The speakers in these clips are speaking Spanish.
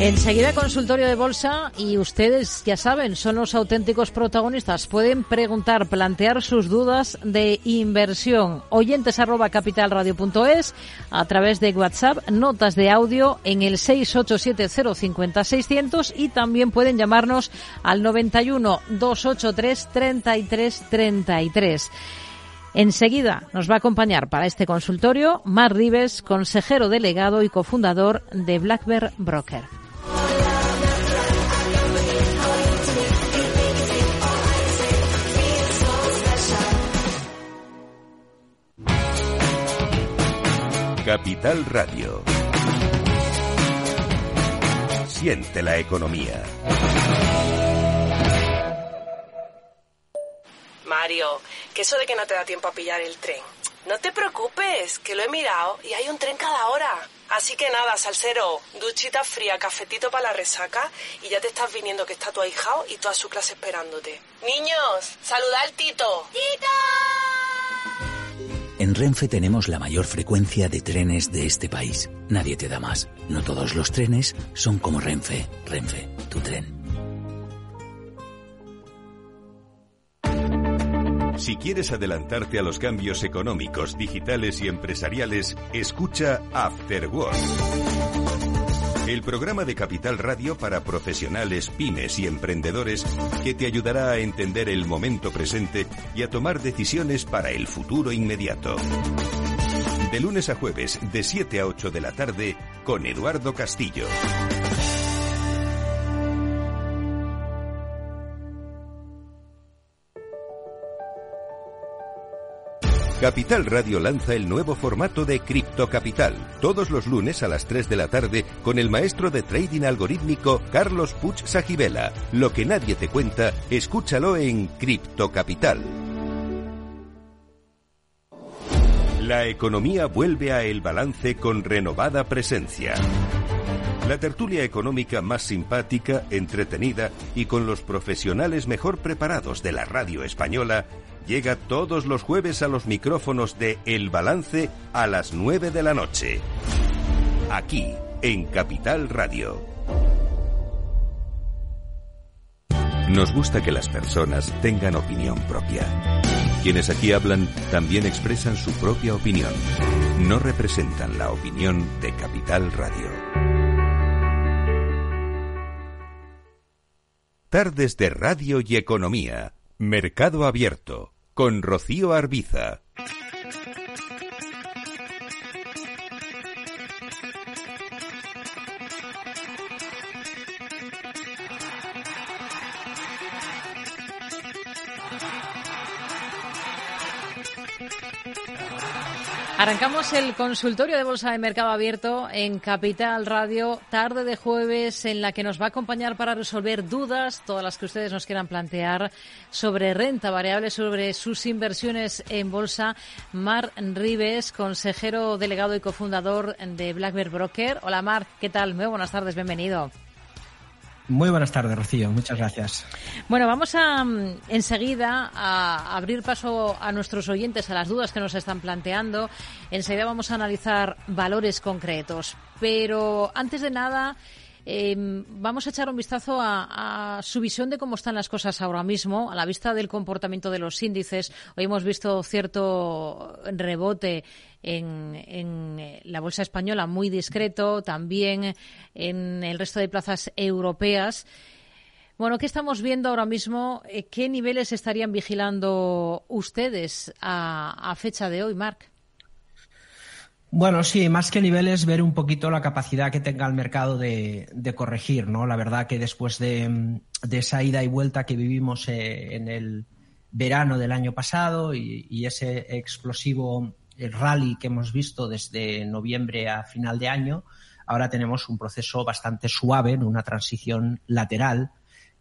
Enseguida consultorio de bolsa y ustedes ya saben, son los auténticos protagonistas. Pueden preguntar, plantear sus dudas de inversión. Oyentes arroba capitalradio.es a través de WhatsApp, notas de audio en el 687050600 y también pueden llamarnos al 91 283 3333. Enseguida nos va a acompañar para este consultorio Mar Rives, consejero delegado y cofundador de Black Bear Broker. Capital Radio. Siente la economía. Mario, que eso de que no te da tiempo a pillar el tren. No te preocupes, que lo he mirado y hay un tren cada hora. Así que nada, salsero, duchita fría, cafetito para la resaca y ya te estás viniendo que está tu ahijao y toda su clase esperándote. Niños, saluda al Tito. ¡Tito! En Renfe tenemos la mayor frecuencia de trenes de este país. Nadie te da más. No todos los trenes son como Renfe. Renfe, tu tren. Si quieres adelantarte a los cambios económicos, digitales y empresariales, escucha After Work. El programa de Capital Radio para profesionales, pymes y emprendedores que te ayudará a entender el momento presente y a tomar decisiones para el futuro inmediato. De lunes a jueves, de 7 a 8 de la tarde, con Eduardo Castillo. Capital Radio lanza el nuevo formato de Cripto Capital, todos los lunes a las 3 de la tarde con el maestro de trading algorítmico Carlos Puch Sajibela. Lo que nadie te cuenta, escúchalo en Cripto Capital. La economía vuelve a El Balance con renovada presencia. La tertulia económica más simpática, entretenida y con los profesionales mejor preparados de la radio española llega todos los jueves a los micrófonos de El Balance a las 9 de la noche. Aquí, en Capital Radio. Nos gusta que las personas tengan opinión propia. Quienes aquí hablan también expresan su propia opinión. No representan la opinión de Capital Radio. Tardes de Radio y Economía. Mercado Abierto con Rocío Arbiza. Arrancamos el consultorio de Bolsa de Mercado Abierto en Capital Radio, tarde de jueves, en la que nos va a acompañar para resolver dudas, todas las que ustedes nos quieran plantear, sobre renta variable, sobre sus inversiones en bolsa. Mar Rives, consejero delegado y cofundador de Black Bear Broker. Hola Mar, ¿qué tal? Muy buenas tardes, bienvenido. Muy buenas tardes, Rocío. Muchas gracias. Bueno, vamos a mm, enseguida a abrir paso a nuestros oyentes a las dudas que nos están planteando. Enseguida vamos a analizar valores concretos. Pero antes de nada, Em, vamos a echar un vistazo a, su visión de cómo están las cosas ahora mismo, a la vista del comportamiento de los índices. Hoy hemos visto cierto rebote en, en, la bolsa española muy discreto, también en el resto de plazas europeas. Bueno, ¿qué estamos viendo ahora mismo? Eh, ¿Qué niveles estarían vigilando ustedes a, a fecha de hoy, Marc? Bueno, sí, más que niveles, ver un poquito la capacidad que tenga el mercado de, corregir, ¿no? La verdad que después de, esa ida y vuelta que vivimos eh, en el verano del año pasado y, ese explosivo eh, rally que hemos visto desde noviembre a final de año, ahora tenemos un proceso bastante suave, una transición lateral,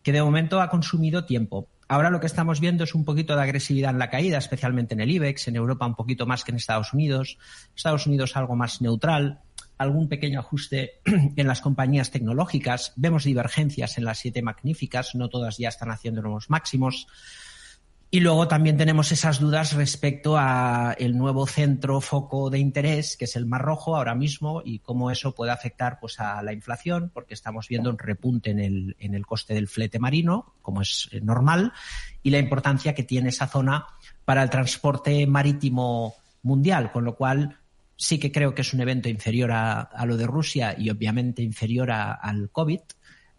que de momento ha consumido tiempo. Ahora lo que estamos viendo es un poquito de agresividad en la caída, especialmente en el IBEX, en Europa un poquito más que en Estados Unidos, Estados Unidos algo más neutral, algún pequeño ajuste en las compañías tecnológicas, vemos divergencias en las siete magníficas, no todas ya están haciendo nuevos máximos. Y luego también tenemos esas dudas respecto a el nuevo centro foco de interés, que es el Mar Rojo ahora mismo, y cómo eso puede afectar pues, a la inflación, porque estamos viendo un repunte en el, en el coste del flete marino, como es eh, normal, y la importancia que tiene esa zona para el transporte marítimo mundial, con lo cual sí que creo que es un evento inferior a, a lo de Rusia y obviamente inferior a, al COVID,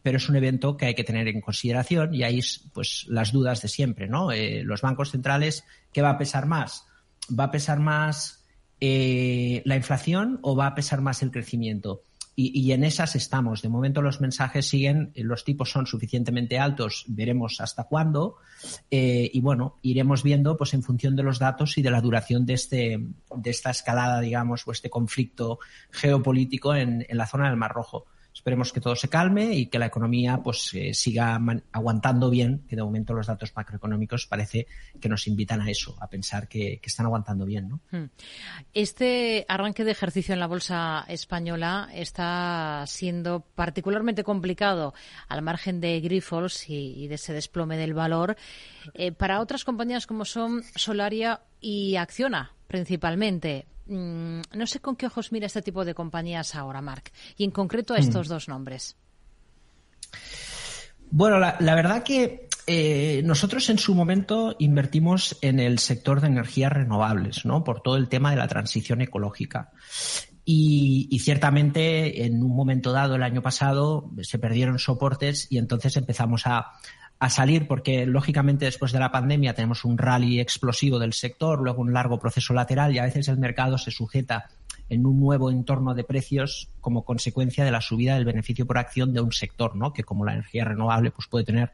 pero es un evento que hay que tener en consideración y ahí pues las dudas de siempre, ¿no? Eh, los bancos centrales, ¿qué va a pesar más? ¿Va a pesar más eh, la inflación o va a pesar más el crecimiento? Y, en esas estamos. De momento los mensajes siguen, eh, los tipos son suficientemente altos, veremos hasta cuándo. y bueno, iremos viendo pues en función de los datos y de la duración de, este, de esta escalada, digamos, o este conflicto geopolítico en la zona del Mar Rojo. Esperemos que todo se calme y que la economía pues eh, siga aguantando bien, que de momento los datos macroeconómicos parece que nos invitan a eso, a pensar que, están aguantando bien. ¿no? Hmm. Este arranque de ejercicio en la bolsa española está siendo particularmente complicado al margen de Grifols y, de ese desplome del valor eh, para otras compañías como son Solaria y Acciona principalmente. Mm, no sé con qué ojos mira este tipo de compañías ahora, Marc, y en concreto a estos mm. dos nombres. Bueno, la, verdad que eh, nosotros en su momento invertimos en el sector de energías renovables, ¿no? Por todo el tema de la transición ecológica. y, ciertamente en un momento dado el año pasado se perdieron soportes y entonces empezamos a, a salir porque lógicamente después de la pandemia tenemos un rally explosivo del sector, luego un largo proceso lateral y a veces el mercado se sujeta en un nuevo entorno de precios como consecuencia de la subida del beneficio por acción de un sector, ¿no? Que como la energía renovable pues puede tener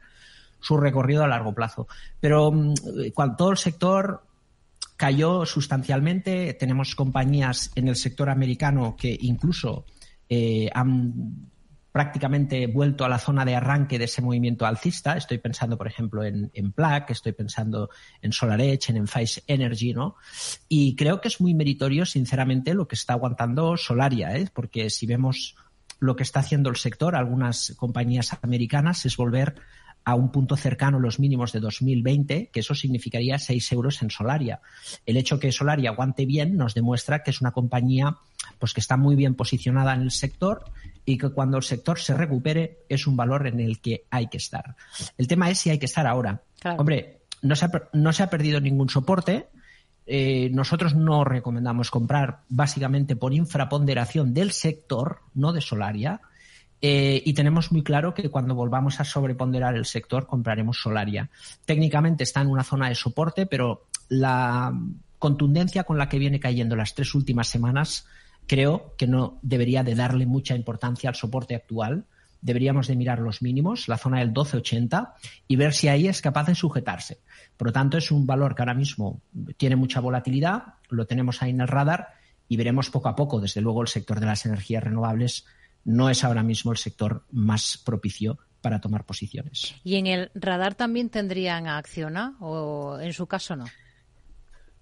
su recorrido a largo plazo. Pero mm, cuando todo el sector cayó sustancialmente, tenemos compañías en el sector americano que incluso eh, han prácticamente vuelto a la zona de arranque de ese movimiento alcista. Estoy pensando, por ejemplo, en, en estoy pensando en SolarEdge, en Enphase Energy, ¿no? Y creo que es muy meritorio, sinceramente, lo que está aguantando Solaria, ¿eh? porque si vemos lo que está haciendo el sector, algunas compañías americanas, es volver a un punto cercano a los mínimos de 2020, que eso significaría 6 euros en Solaria. El hecho que Solaria aguante bien nos demuestra que es una compañía pues que está muy bien posicionada en el sector y que cuando el sector se recupere es un valor en el que hay que estar. El tema es si hay que estar ahora. Hombre, no se, ha, no se ha perdido ningún soporte. Eh, nosotros no recomendamos comprar básicamente por infraponderación del sector, no de Solaria. Eh, y tenemos muy claro que cuando volvamos a sobreponderar el sector compraremos Solaria. Técnicamente está en una zona de soporte, pero la contundencia con la que viene cayendo las tres últimas semanas creo que no debería de darle mucha importancia al soporte actual. Deberíamos de mirar los mínimos, la zona del 12.80, y ver si ahí es capaz de sujetarse. Por lo tanto, es un valor que ahora mismo tiene mucha volatilidad, lo tenemos ahí en el radar y veremos poco a poco. Desde luego, el sector de las energías renovables no es ahora mismo el sector más propicio para tomar posiciones. ¿Y en el radar también tendrían a Acciona o en su caso no?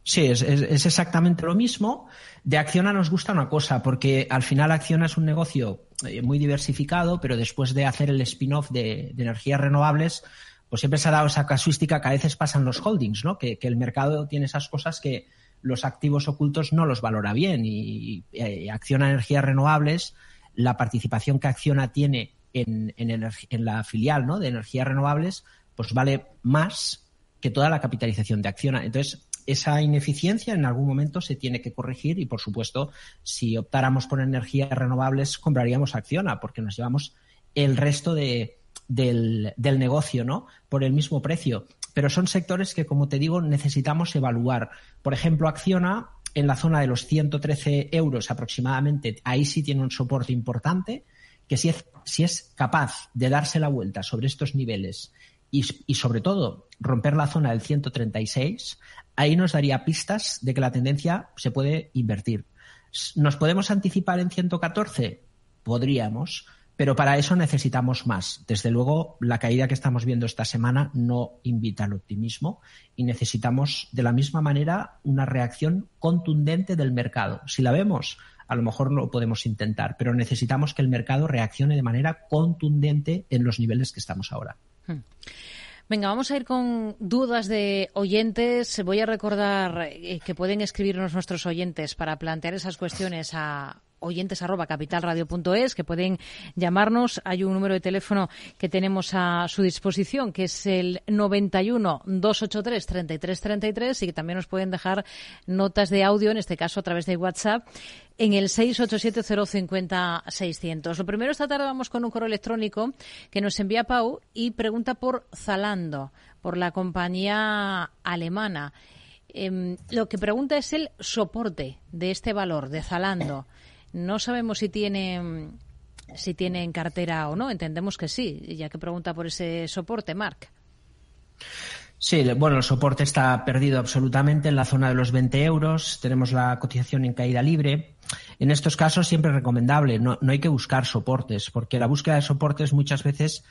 Sí, es, exactamente lo mismo. De Acciona nos gusta una cosa, porque al final Acciona es un negocio eh, muy diversificado, pero después de hacer el spin-off de, energías renovables, pues siempre se ha dado esa casuística que a veces pasan los holdings, ¿no? Que, el mercado tiene esas cosas que los activos ocultos no los valora bien. Y, eh, Acciona Energías Renovables, la participación que Acciona tiene en, en la filial de energías renovables, pues vale más que toda la capitalización de Acciona. Entonces, esa ineficiencia en algún momento se tiene que corregir y, por supuesto, si optáramos por energías renovables, compraríamos Acciona porque nos llevamos el resto de, del, negocio, ¿no? Por el mismo precio. Pero son sectores que, como te digo, necesitamos evaluar. Por ejemplo, Acciona, en la zona de los 113 euros aproximadamente, ahí sí tiene un soporte importante, que si es, si es capaz de darse la vuelta sobre estos niveles y, sobre todo romper la zona del 136, ahí nos daría pistas de que la tendencia se puede invertir. ¿Nos podemos anticipar en 114? Podríamos, pero para eso necesitamos más. Desde luego, la caída que estamos viendo esta semana no invita al optimismo y necesitamos, de la misma manera, una reacción contundente del mercado. Si la vemos, a lo mejor lo podemos intentar, pero necesitamos que el mercado reaccione de manera contundente en los niveles que estamos ahora. Hmm. Venga, vamos a ir con dudas de oyentes. Voy a recordar eh, que pueden escribirnos nuestros oyentes para plantear esas cuestiones a oyentes arroba capitalradio.es, que pueden llamarnos. Hay un número de teléfono que tenemos a su disposición, que es el 91 283 3333 y que también nos pueden dejar notas de audio, en este caso a través de WhatsApp, en el 687-050-600. Lo primero, esta tarde vamos con un correo electrónico que nos envía Pau y pregunta por Zalando, por la compañía alemana. Em, lo que pregunta es el soporte de este valor de Zalando. No sabemos si tiene si tiene en cartera o no. Entendemos que sí, ya que pregunta por ese soporte, Marc. Sí, bueno, el soporte está perdido absolutamente en la zona de los 20 euros. Tenemos la cotización en caída libre. En estos casos siempre es recomendable, no, hay que buscar soportes, porque la búsqueda de soportes muchas veces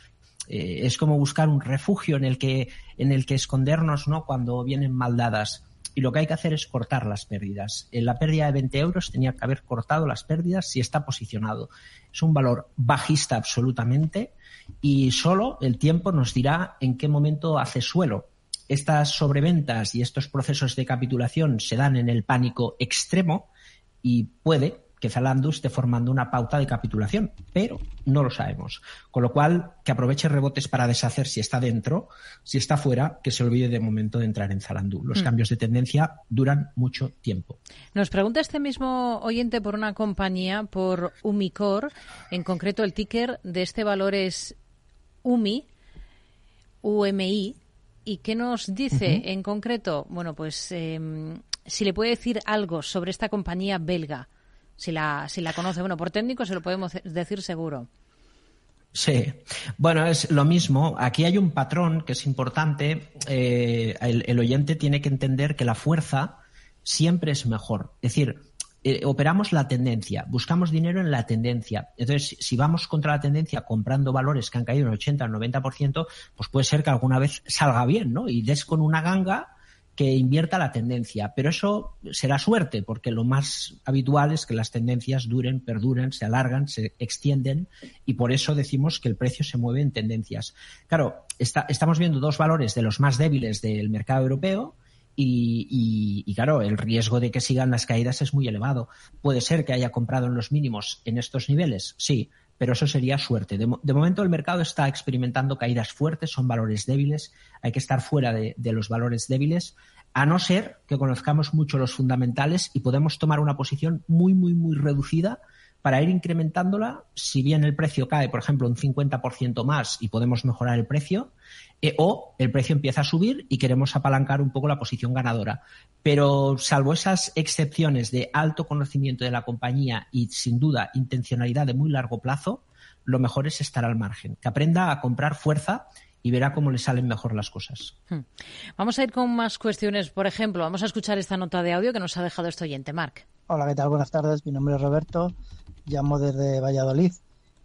eh, es como buscar un refugio en el que, en el que escondernos ¿no? cuando vienen maldadas y lo que hay que hacer es cortar las pérdidas. En la pérdida de 20 euros tenía que haber cortado las pérdidas si está posicionado. Es un valor bajista absolutamente y solo el tiempo nos dirá en qué momento hace suelo. Estas sobreventas y estos procesos de capitulación se dan en el pánico extremo y puede que Zalando esté formando una pauta de capitulación, pero no lo sabemos. Con lo cual, que aproveche rebotes para deshacer si está dentro, si está fuera, que se olvide de momento de entrar en Zalando. Los mm. cambios de tendencia duran mucho tiempo. Nos pregunta este mismo oyente por una compañía, por Umicor, en concreto el ticker de este valor es UMI, UMI, ¿y qué nos dice en concreto? Bueno, pues em, si le puede decir algo sobre esta compañía belga si la, si la conoce. Bueno, por técnico se lo podemos decir seguro. Sí, bueno, es lo mismo. Aquí hay un patrón que es importante. Eh, el, oyente tiene que entender que la fuerza siempre es mejor. Es decir, eh, operamos la tendencia, buscamos dinero en la tendencia. Entonces, si vamos contra la tendencia comprando valores que han caído en 80 o 90%, pues puede ser que alguna vez salga bien, ¿no? Y des con una ganga que invierta la tendencia. Pero eso será suerte, porque lo más habitual es que las tendencias duren, perduren, se alargan, se extienden, y por eso decimos que el precio se mueve en tendencias. Claro, estamos viendo dos valores de los más débiles del mercado europeo. Y, y, claro, el riesgo de que sigan las caídas es muy elevado. Puede ser que haya comprado en los mínimos en estos niveles, sí, pero eso sería suerte. De, momento el mercado está experimentando caídas fuertes, son valores débiles, hay que estar fuera de, los valores débiles, a no ser que conozcamos mucho los fundamentales y podemos tomar una posición muy, muy, muy reducida para ir incrementándola, si bien el precio cae, por ejemplo, un 50% más y podemos mejorar el precio, eh, o el precio empieza a subir y queremos apalancar un poco la posición ganadora. Pero salvo esas excepciones de alto conocimiento de la compañía y sin duda intencionalidad de muy largo plazo, lo mejor es estar al margen, que aprenda a comprar fuerza y verá cómo le salen mejor las cosas. Hmm. Vamos a ir con más cuestiones. Por ejemplo, vamos a escuchar esta nota de audio que nos ha dejado este oyente, Marc. Hola, ¿qué tal? Buenas tardes. Mi nombre es Roberto. Llamo desde Valladolid.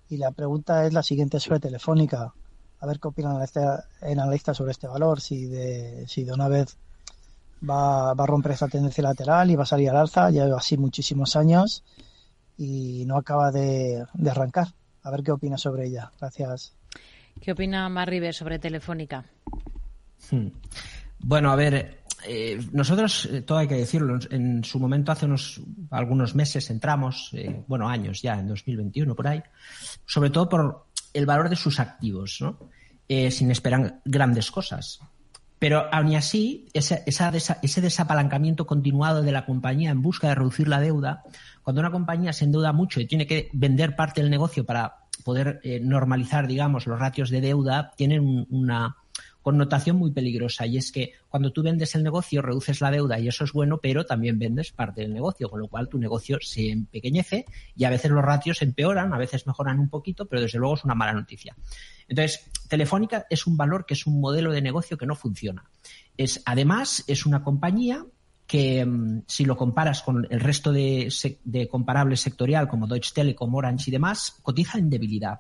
Y la pregunta es la siguiente sobre Telefónica a ver qué opinan el analista sobre este valor, si de, si de una vez va, va a romper esta tendencia lateral y va a salir al alza, ya lleva así muchísimos años y no acaba de, arrancar. A ver qué opina sobre ella. Gracias. ¿Qué opina Marribe sobre Telefónica? Hmm. Bueno, a ver, eh, nosotros, eh, todo hay que decirlo, en su momento hace unos algunos meses entramos, eh, bueno, años ya, en 2021 por ahí, sobre todo por el valor de sus activos, ¿no? Eh, sin esperar grandes cosas. Pero aún así, ese, ese desapalancamiento continuado de la compañía en busca de reducir la deuda, cuando una compañía se endeuda mucho y tiene que vender parte del negocio para poder normalizar, digamos, los ratios de deuda, tienen una, connotación muy peligrosa y es que cuando tú vendes el negocio reduces la deuda y eso es bueno, pero también vendes parte del negocio, con lo cual tu negocio se empequeñece y a veces los ratios empeoran, a veces mejoran un poquito, pero desde luego es una mala noticia. Entonces, Telefónica es un valor que es un modelo de negocio que no funciona. Es, además, es una compañía que mm, si lo comparas con el resto de, de comparable sectorial como Deutsche Telekom, Orange y demás, cotiza en debilidad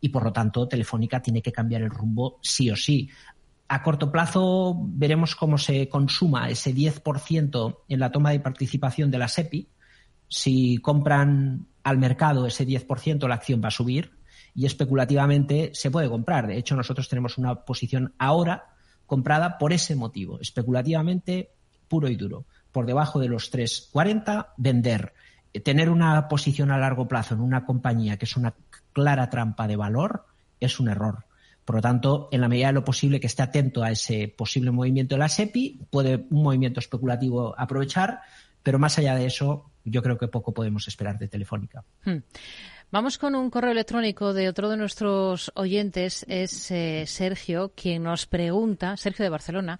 y por lo tanto Telefónica tiene que cambiar el rumbo sí o sí a corto plazo veremos cómo se consuma ese 10% en la toma de participación de la SEPI. Si compran al mercado ese 10%, la acción va a subir. y especulativamente se puede comprar. De hecho, nosotros tenemos una posición ahora comprada por ese motivo, especulativamente puro y duro. Por debajo de los 3,40, vender. Tener una posición a largo plazo en una compañía que es una clara trampa de valor es un error. Por lo tanto, en la medida de lo posible que esté atento a ese posible movimiento de la SEPI, puede un movimiento especulativo aprovechar, pero más allá de eso, yo creo que poco podemos esperar de Telefónica. Hmm. Vamos con un correo electrónico de otro de nuestros oyentes, es eh, Sergio, quien nos pregunta, Sergio de Barcelona,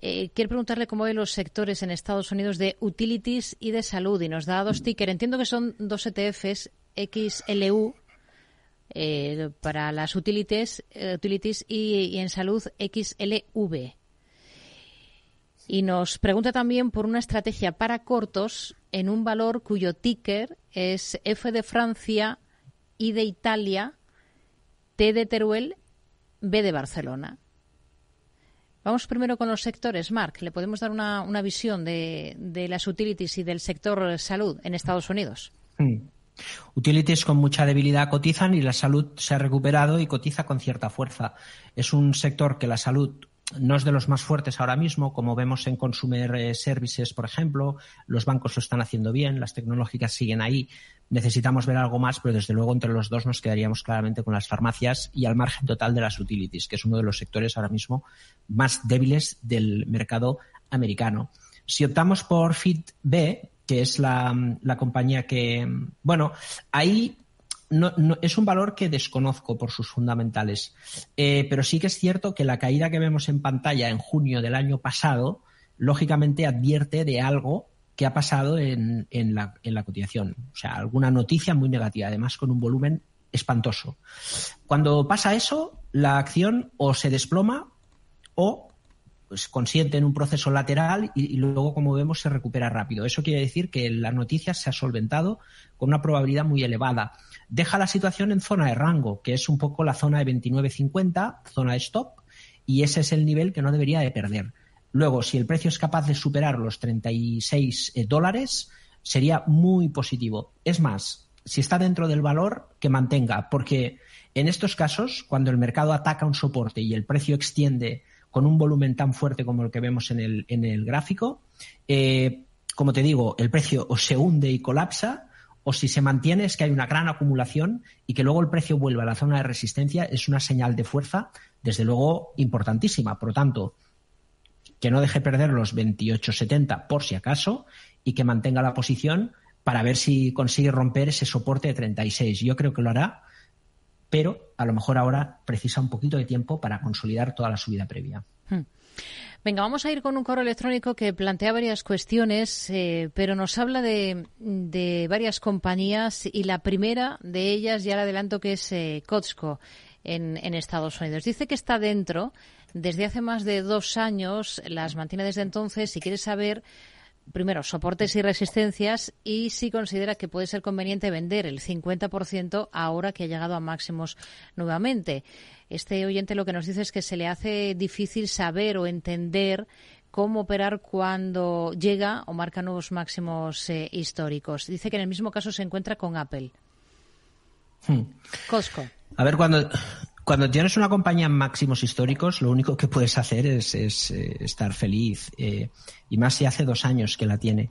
eh, quiere preguntarle cómo ve los sectores en Estados Unidos de utilities y de salud y nos da dos tickers. Entiendo que son dos ETFs XLU eh, para las utilities, utilities y, en salud XLV. Y nos pregunta también por una estrategia para cortos en un valor cuyo ticker es F de Francia, I de Italia, T de Teruel, B de Barcelona. Vamos primero con los sectores. Mark, ¿le podemos dar una, visión de, las utilities y del sector salud en Estados Unidos? Utilities con mucha debilidad cotizan y la salud se ha recuperado y cotiza con cierta fuerza. Es un sector que la salud no es de los más fuertes ahora mismo, como vemos en Consumer eh, Services, por ejemplo. Los bancos lo están haciendo bien, las tecnológicas siguen ahí. Necesitamos ver algo más, pero desde luego entre los dos nos quedaríamos claramente con las farmacias y al margen total de las utilities, que es uno de los sectores ahora mismo más débiles del mercado americano. Si optamos por FitB, que es la, la compañía que, bueno, ahí no, es un valor que desconozco por sus fundamentales, eh, pero sí que es cierto que la caída que vemos en pantalla en junio del año pasado, lógicamente advierte de algo que ha pasado en, en, la, en la cotización. O sea, alguna noticia muy negativa, además con un volumen espantoso. Cuando pasa eso, la acción o se desploma o pues consiente en un proceso lateral y, luego, como vemos, se recupera rápido. Eso quiere decir que la noticia se ha solventado con una probabilidad muy elevada. Deja la situación en zona de rango, que es un poco la zona de 29.50, zona de stop, y ese es el nivel que no debería de perder. Luego, si el precio es capaz de superar los 36 eh, dólares, sería muy positivo. Es más, si está dentro del valor, que mantenga, porque en estos casos, cuando el mercado ataca un soporte y el precio extiende con un volumen tan fuerte como el que vemos en el, en el gráfico, eh, como te digo, el precio o se hunde y colapsa, o si se mantiene es que hay una gran acumulación y que luego el precio vuelva a la zona de resistencia es una señal de fuerza, desde luego, importantísima. Por lo tanto, que no deje perder los 28.70 por si acaso y que mantenga la posición para ver si consigue romper ese soporte de 36. Yo creo que lo hará pero a lo mejor ahora precisa un poquito de tiempo para consolidar toda la subida previa. Hmm. Venga, vamos a ir con un correo electrónico que plantea varias cuestiones, eh, pero nos habla de, varias compañías y la primera de ellas, ya le adelanto, que es eh, en, en, Estados Unidos. Dice que está dentro desde hace más de dos años, las mantiene desde entonces y quiere saber primero, soportes y resistencias y si considera que puede ser conveniente vender el 50% ahora que ha llegado a máximos nuevamente. Este oyente lo que nos dice es que se le hace difícil saber o entender cómo operar cuando llega o marca nuevos máximos eh, históricos. Dice que en el mismo caso se encuentra con Apple. Hmm. Costco. A ver, cuando, cuando tienes una compañía en máximos históricos, lo único que puedes hacer es, eh, estar feliz. Eh, y más si hace dos años que la tiene.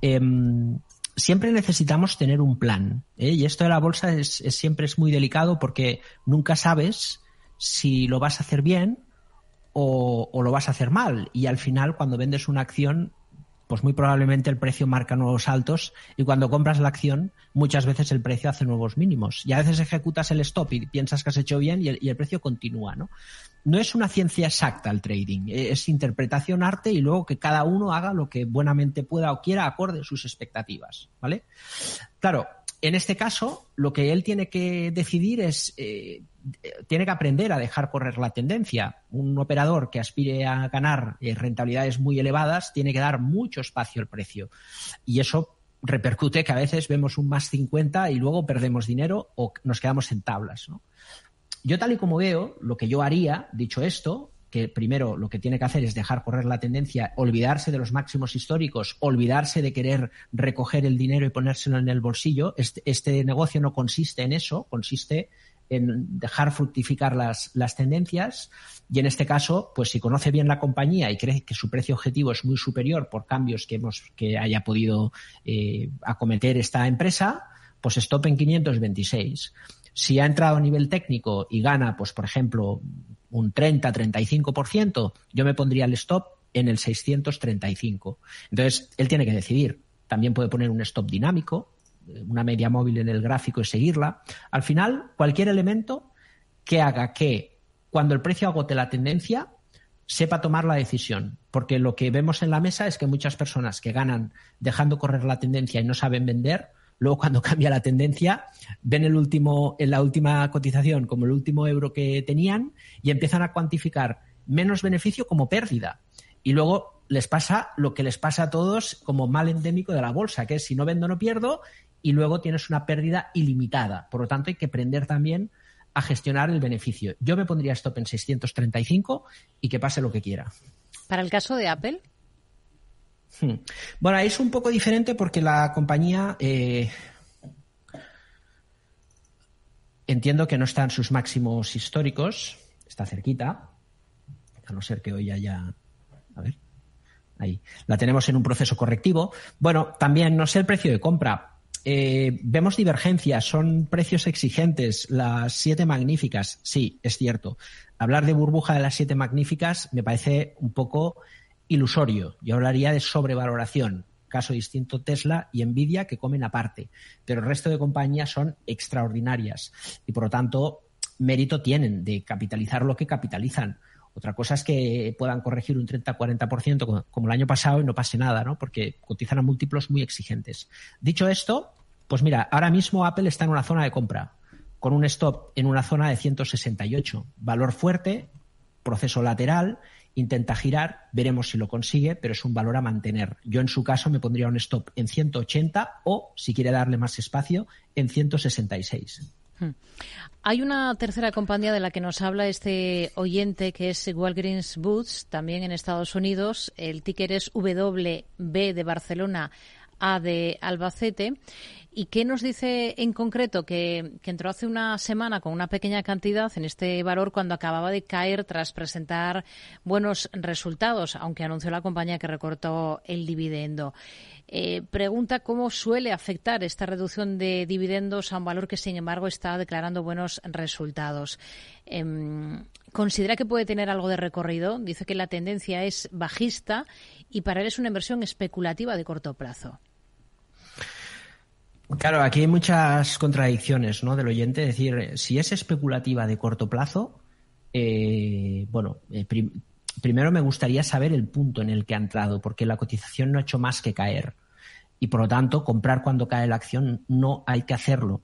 Em, siempre necesitamos tener un plan. ¿eh? Y esto de la bolsa es, siempre es muy delicado porque nunca sabes si lo vas a hacer bien o, o, lo vas a hacer mal. Y al final, cuando vendes una acción, pues muy probablemente el precio marca nuevos altos y cuando compras la acción muchas veces el precio hace nuevos mínimos y a veces ejecutas el stop y piensas que has hecho bien y el, precio continúa, ¿no? No es una ciencia exacta el trading, es interpretación, arte y luego que cada uno haga lo que buenamente pueda o quiera acorde a sus expectativas, ¿vale? Claro, en este caso, lo que él tiene que decidir es, eh, tiene que aprender a dejar correr la tendencia. Un operador que aspire a ganar eh, rentabilidades muy elevadas tiene que dar mucho espacio al precio. Y eso repercute que a veces vemos un más 50 y luego perdemos dinero o nos quedamos en tablas. Yo tal y como veo, lo que yo haría, dicho esto, que primero lo que tiene que hacer es dejar correr la tendencia, olvidarse de los máximos históricos, olvidarse de querer recoger el dinero y ponérselo en el bolsillo. Este, este negocio no consiste en eso, consiste en dejar fructificar las, las tendencias y en este caso, pues si conoce bien la compañía y cree que su precio objetivo es muy superior por cambios que hemos que haya podido eh, acometer esta empresa, pues stop en 526. Si ha entrado a nivel técnico y gana, pues por ejemplo, un 30-35%, yo me pondría el stop en el 635. Entonces, él tiene que decidir. También puede poner un stop dinámico, una media móvil en el gráfico y seguirla. Al final, cualquier elemento que haga que cuando el precio agote la tendencia, sepa tomar la decisión. Porque lo que vemos en la mesa es que muchas personas que ganan dejando correr la tendencia y no saben vender, luego cuando cambia la tendencia, ven el último, en la última cotización como el último euro que tenían y empiezan a cuantificar menos beneficio como pérdida. Y luego les pasa lo que les pasa a todos como mal endémico de la bolsa, que es si no vendo no pierdo y luego tienes una pérdida ilimitada. Por lo tanto, hay que aprender también a gestionar el beneficio. Yo me pondría stop en 635 y que pase lo que quiera. Para el caso de Apple. Hmm. Bueno, es un poco diferente porque la compañía eh, entiendo que no está en sus máximos históricos, está cerquita, a no ser que hoy haya. A ver, ahí. La tenemos en un proceso correctivo. Bueno, también no sé el precio de compra. Eh, vemos divergencias, son precios exigentes, las siete magníficas, sí, es cierto. Hablar de burbuja de las siete magníficas me parece un poco ilusorio. Yo hablaría de sobrevaloración. Caso distinto Tesla y Nvidia que comen aparte. Pero el resto de compañías son extraordinarias y por lo tanto mérito tienen de capitalizar lo que capitalizan. Otra cosa es que puedan corregir un 30-40% como el año pasado y no pase nada, ¿no? Porque cotizan a múltiplos muy exigentes. Dicho esto, pues mira, ahora mismo Apple está en una zona de compra, con un stop en una zona de 168. Valor fuerte, proceso lateral, intenta girar, veremos si lo consigue, pero es un valor a mantener. Yo en su caso me pondría un stop en 180 o, si quiere darle más espacio, en 166. Hay una tercera compañía de la que nos habla este oyente que es Walgreens Boots, también en Estados Unidos. El ticker es WB de Barcelona, A de Albacete. ¿Y qué nos dice en concreto? Que, entró hace una semana con una pequeña cantidad en este valor cuando acababa de caer tras presentar buenos resultados, aunque anunció la compañía que recortó el dividendo. Eh, pregunta cómo suele afectar esta reducción de dividendos a un valor que, sin embargo, está declarando buenos resultados. Em, ¿Considera que puede tener algo de recorrido? Dice que la tendencia es bajista y para él es una inversión especulativa de corto plazo. Claro, aquí hay muchas contradicciones ¿no? del oyente. Es decir, si es especulativa de corto plazo, eh, bueno, eh, primero me gustaría saber el punto en el que ha entrado, porque la cotización no ha hecho más que caer. Y por lo tanto, comprar cuando cae la acción no hay que hacerlo.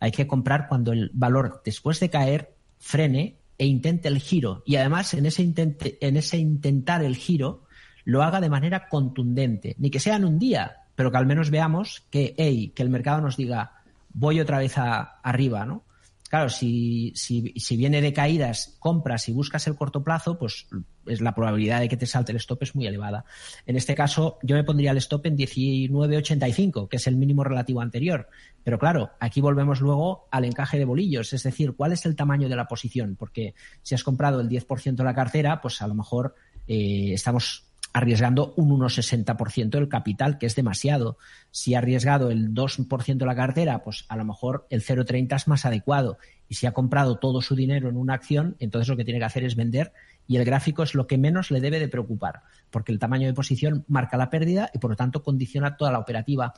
Hay que comprar cuando el valor, después de caer, frene e intente el giro. Y además, en ese, intente, en ese intentar el giro, lo haga de manera contundente. Ni que sea en un día, pero que al menos veamos que, hey, que el mercado nos diga, voy otra vez a, arriba, ¿no? Claro, si, si, si, viene de caídas, compras y buscas el corto plazo, pues es la probabilidad de que te salte el stop es muy elevada. En este caso, yo me pondría el stop en 19.85, que es el mínimo relativo anterior. Pero claro, aquí volvemos luego al encaje de bolillos, es decir, cuál es el tamaño de la posición, porque si has comprado el 10% de la cartera, pues a lo mejor eh, estamos arriesgando un 1,60% del capital, que es demasiado. Si ha arriesgado el 2% de la cartera, pues a lo mejor el 0,30 es más adecuado. Y si ha comprado todo su dinero en una acción, entonces lo que tiene que hacer es vender y el gráfico es lo que menos le debe de preocupar, porque el tamaño de posición marca la pérdida y por lo tanto condiciona toda la operativa.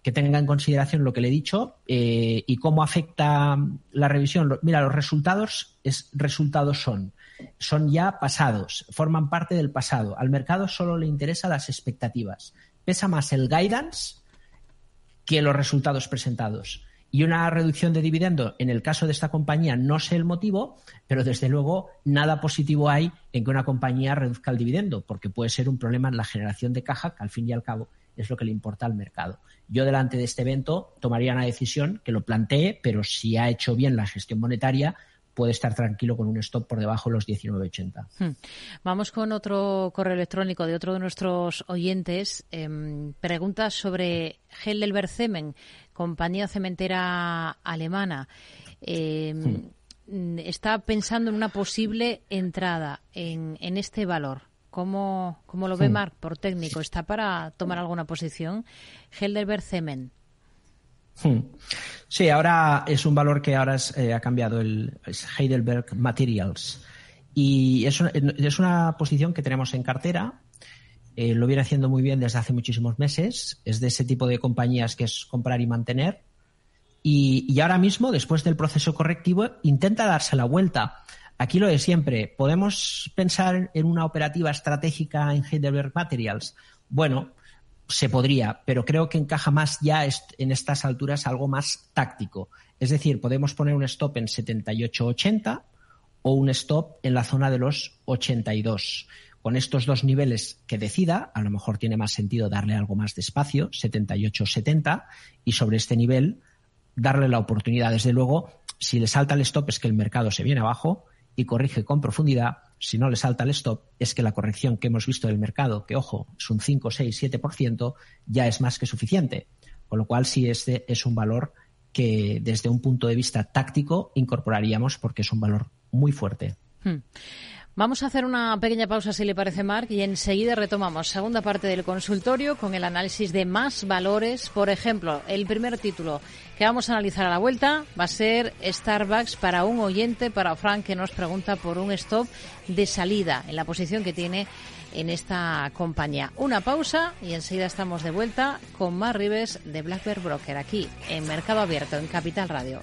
Que tenga en consideración lo que le he dicho eh, y cómo afecta la revisión. Mira, los resultados, es, resultados son son ya pasados, forman parte del pasado. Al mercado solo le interesan las expectativas. Pesa más el guidance que los resultados presentados. Y una reducción de dividendo, en el caso de esta compañía, no sé el motivo, pero desde luego nada positivo hay en que una compañía reduzca el dividendo, porque puede ser un problema en la generación de caja, que al fin y al cabo es lo que le importa al mercado. Yo delante de este evento tomaría una decisión que lo plantee, pero si ha hecho bien la gestión monetaria, puede estar tranquilo con un stop por debajo de los 19,80. Hmm. Vamos con otro correo electrónico de otro de nuestros oyentes. Eh, pregunta sobre Heidelberg compañía cementera alemana. Em, hmm. mm, está pensando en una posible entrada en, en este valor. ¿Cómo, cómo lo ve Mark por técnico? ¿Está para tomar alguna posición? Helderberg Cement. Hmm. Sí, ahora es un valor que ahora eh, ha cambiado el Heidelberg Materials. Y es una, es una, posición que tenemos en cartera. Eh, lo viene haciendo muy bien desde hace muchísimos meses. Es de ese tipo de compañías que es comprar y mantener. Y, y ahora mismo, después del proceso correctivo, intenta darse la vuelta. Aquí lo de siempre. ¿Podemos pensar en una operativa estratégica en Heidelberg Materials? Bueno, se podría, pero creo que encaja más ya en estas alturas algo más táctico. Es decir, podemos poner un stop en 78-80 o un stop en la zona de los 82. Con estos dos niveles que decida, a lo mejor tiene más sentido darle algo más de espacio, 78-70, y sobre este nivel darle la oportunidad. Desde luego, si le salta el stop es que el mercado se viene abajo y corrige con profundidad si no le salta el stop, es que la corrección que hemos visto del mercado, que ojo, es un 5, 6, 7%, ya es más que suficiente. Con lo cual, sí, este es un valor que desde un punto de vista táctico incorporaríamos porque es un valor muy fuerte. Hmm. Vamos a hacer una pequeña pausa, si le parece, Marc, y enseguida retomamos segunda parte del consultorio con el análisis de más valores. Por ejemplo, el primer título que vamos a analizar a la vuelta va a ser Starbucks para un oyente, para Frank, que nos pregunta por un stop de salida en la posición que tiene en esta compañía. Una pausa y enseguida estamos de vuelta con más Rives de Black Bear Broker aquí en Mercado Abierto, en Capital Radio.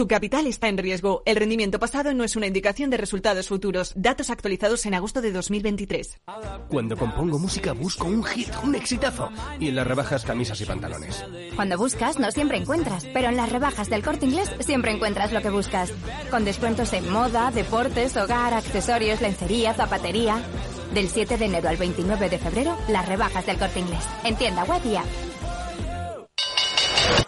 Tu capital está en riesgo. El rendimiento pasado no es una indicación de resultados futuros. Datos actualizados en agosto de 2023. Cuando compongo música busco un hit, un exitazo. Y en las rebajas camisas y pantalones. Cuando buscas no siempre encuentras, pero en las rebajas del corte inglés siempre encuentras lo que buscas. Con descuentos en moda, deportes, hogar, accesorios, lencería, zapatería. Del 7 de enero al 29 de febrero, las rebajas del corte inglés. En tienda web y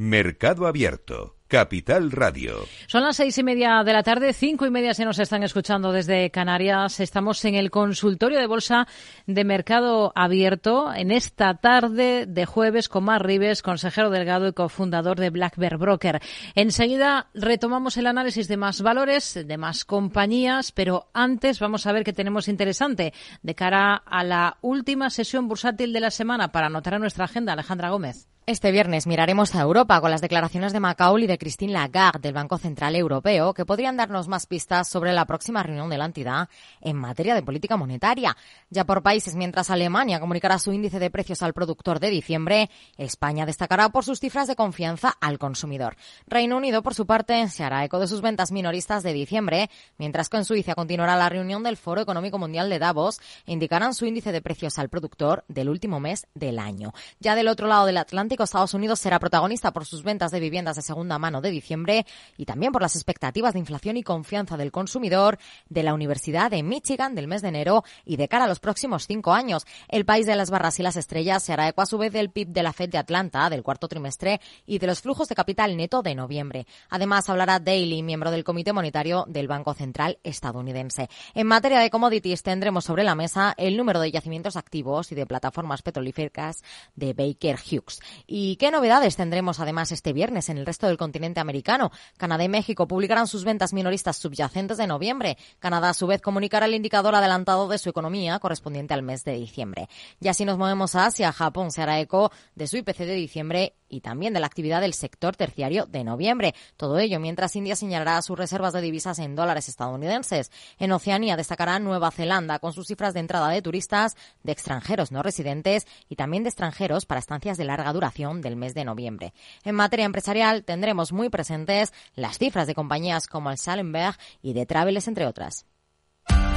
Mercado Abierto. Capital Radio. Son las seis y media de la tarde, cinco y media se nos están escuchando desde Canarias. Estamos en el consultorio de bolsa de Mercado Abierto en esta tarde de jueves con Mar Rives, consejero delgado y cofundador de Black Bear Broker. Enseguida retomamos el análisis de más valores, de más compañías, pero antes vamos a ver qué tenemos interesante de cara a la última sesión bursátil de la semana para anotar a nuestra agenda. Alejandra Gómez. Este viernes miraremos a Europa con las declaraciones de Macao y de Christine Lagarde del Banco Central Europeo que podrían darnos más pistas sobre la próxima reunión de la entidad en materia de política monetaria. Ya por países, mientras Alemania comunicará su índice de precios al productor de diciembre, España destacará por sus cifras de confianza al consumidor. Reino Unido, por su parte, se hará eco de sus ventas minoristas de diciembre, mientras que en Suiza continuará la reunión del Foro Económico Mundial de Davos e indicarán su índice de precios al productor del último mes del año. Ya del otro lado del Atlántico, Estados Unidos será protagonista por sus ventas de viviendas de segunda mano de diciembre y también por las expectativas de inflación y confianza del consumidor de la Universidad de Michigan del mes de enero y de cara a los próximos cinco años. El país de las barras y las estrellas se hará eco a su vez del PIB de la Fed de Atlanta del cuarto trimestre y de los flujos de capital neto de noviembre. Además, hablará Daly, miembro del Comité Monetario del Banco Central estadounidense. En materia de commodities tendremos sobre la mesa el número de yacimientos activos y de plataformas petrolíferas de Baker Hughes. ¿Y qué novedades tendremos además este viernes en el resto del continente americano? Canadá y México publicarán sus ventas minoristas subyacentes de noviembre. Canadá a su vez comunicará el indicador adelantado de su economía correspondiente al mes de diciembre. Y así nos movemos a Asia. Japón se hará eco de su IPC de diciembre y también de la actividad del sector terciario de noviembre. Todo ello mientras India señalará sus reservas de divisas en dólares estadounidenses. En Oceanía destacará Nueva Zelanda con sus cifras de entrada de turistas, de extranjeros no residentes y también de extranjeros para estancias de larga duración del mes de noviembre. En materia empresarial tendremos muy presentes las cifras de compañías como el Schallenberg y de Traveles, entre otras.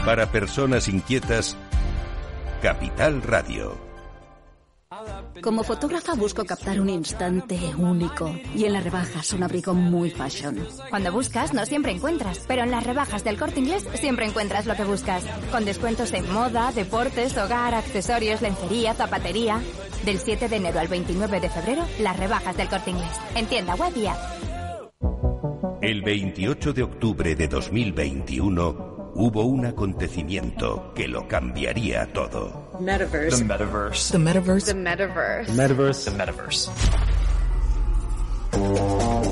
Para personas inquietas, Capital Radio. Como fotógrafa busco captar un instante único y en las rebajas un abrigo muy fashion. Cuando buscas no siempre encuentras, pero en las rebajas del corte inglés siempre encuentras lo que buscas. Con descuentos en moda, deportes, hogar, accesorios, lencería, zapatería. Del 7 de enero al 29 de febrero, las rebajas del corte inglés. En tienda web y El 28 de octubre de 2021 hubo un acontecimiento que lo cambiaría todo. Metaverse. The metaverse. The metaverse. The metaverse. The metaverse. The metaverse.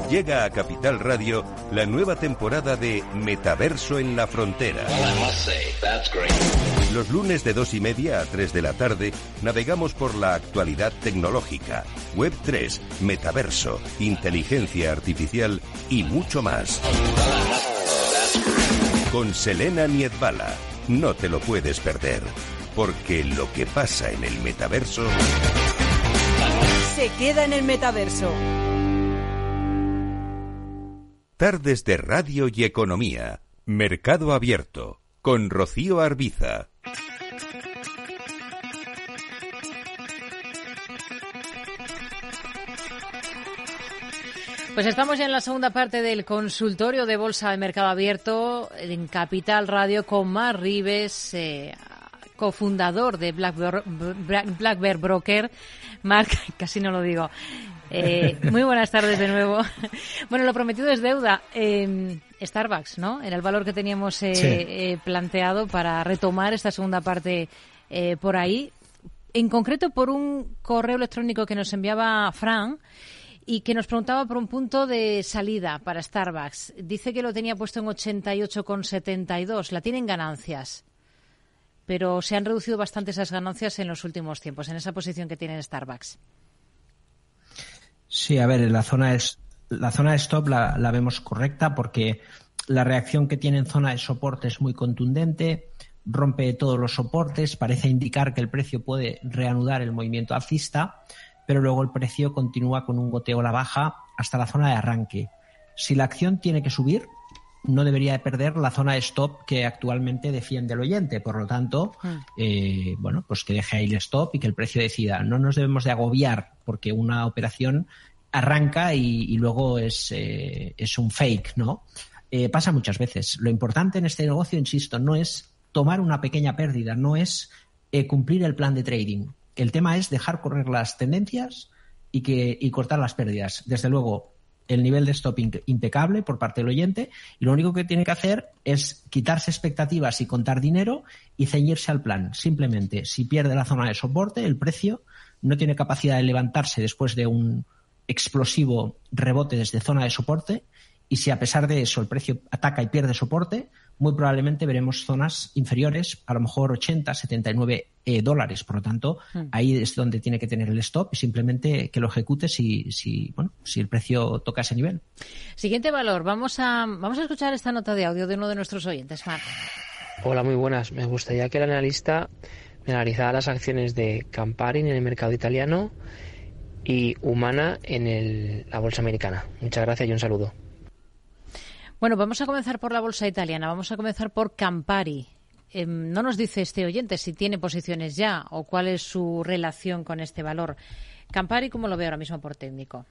Llega a Capital Radio la nueva temporada de Metaverso en la Frontera. Los lunes de dos y media a tres de la tarde navegamos por la actualidad tecnológica, Web 3, Metaverso, inteligencia artificial y mucho más con Selena Niedbala. No te lo puedes perder, porque lo que pasa en el metaverso... Se queda en el metaverso. Tardes de Radio y Economía. Mercado Abierto. Con Rocío Arbiza. Pues estamos ya en la segunda parte del consultorio de Bolsa de Mercado Abierto en Capital Radio con Mar Rives, eh, cofundador de Black Bear, Broker. Marc, casi no lo digo. Eh, muy buenas tardes de nuevo. Bueno, lo prometido es deuda. Eh, Starbucks, ¿no? Era el valor que teníamos eh, planteado para retomar esta segunda parte por ahí. en concreto por un correo electrónico que nos enviaba Fran y que nos preguntaba por un punto de salida para Starbucks. Dice que lo tenía puesto en 88,72. La tienen ganancias, pero se han reducido bastante esas ganancias en los últimos tiempos, en esa posición que tiene Starbucks. Sí, a ver, la zona es la zona de stop la, la vemos correcta porque la reacción que tiene en zona de soporte es muy contundente, rompe todos los soportes, parece indicar que el precio puede reanudar el movimiento alcista pero luego el precio continúa con un goteo a la baja hasta la zona de arranque. Si la acción tiene que subir, no debería de perder la zona de stop que actualmente defiende el oyente. Por lo tanto, mm. eh, bueno, pues que deje ahí el stop y que el precio decida. No nos debemos de agobiar porque una operación arranca y, luego es, eh, es, un fake, ¿no? Eh, pasa muchas veces. Lo importante en este negocio, insisto, no es tomar una pequeña pérdida, no es cumplir el plan de trading. El tema es dejar correr las tendencias y, que, y cortar las pérdidas. Desde luego, el nivel de stop impecable por parte del oyente y lo único que tiene que hacer es quitarse expectativas y contar dinero y ceñirse al plan. Simplemente, si pierde la zona de soporte, el precio no tiene capacidad de levantarse después de un explosivo rebote desde zona de soporte y si a pesar de eso el precio ataca y pierde soporte, muy probablemente veremos zonas inferiores, a lo mejor 80, 79 eh, dólares. Por lo tanto, hmm. ahí es donde tiene que tener el stop y simplemente que lo ejecute si, si, bueno, si el precio toca ese nivel. Siguiente valor. Vamos a, vamos a escuchar esta nota de audio de uno de nuestros oyentes, Marc. Hola, muy buenas. Me gustaría que el analista me analizara las acciones de Campari en el mercado italiano y Humana en la bolsa americana. Muchas gracias y un saludo. Bueno, vamos a comenzar por la bolsa italiana. Vamos a comenzar por Campari. Em, no nos dice este oyente si tiene posiciones ya o cuál es su relación con este valor. Campari, ¿cómo lo ve ahora mismo por técnico?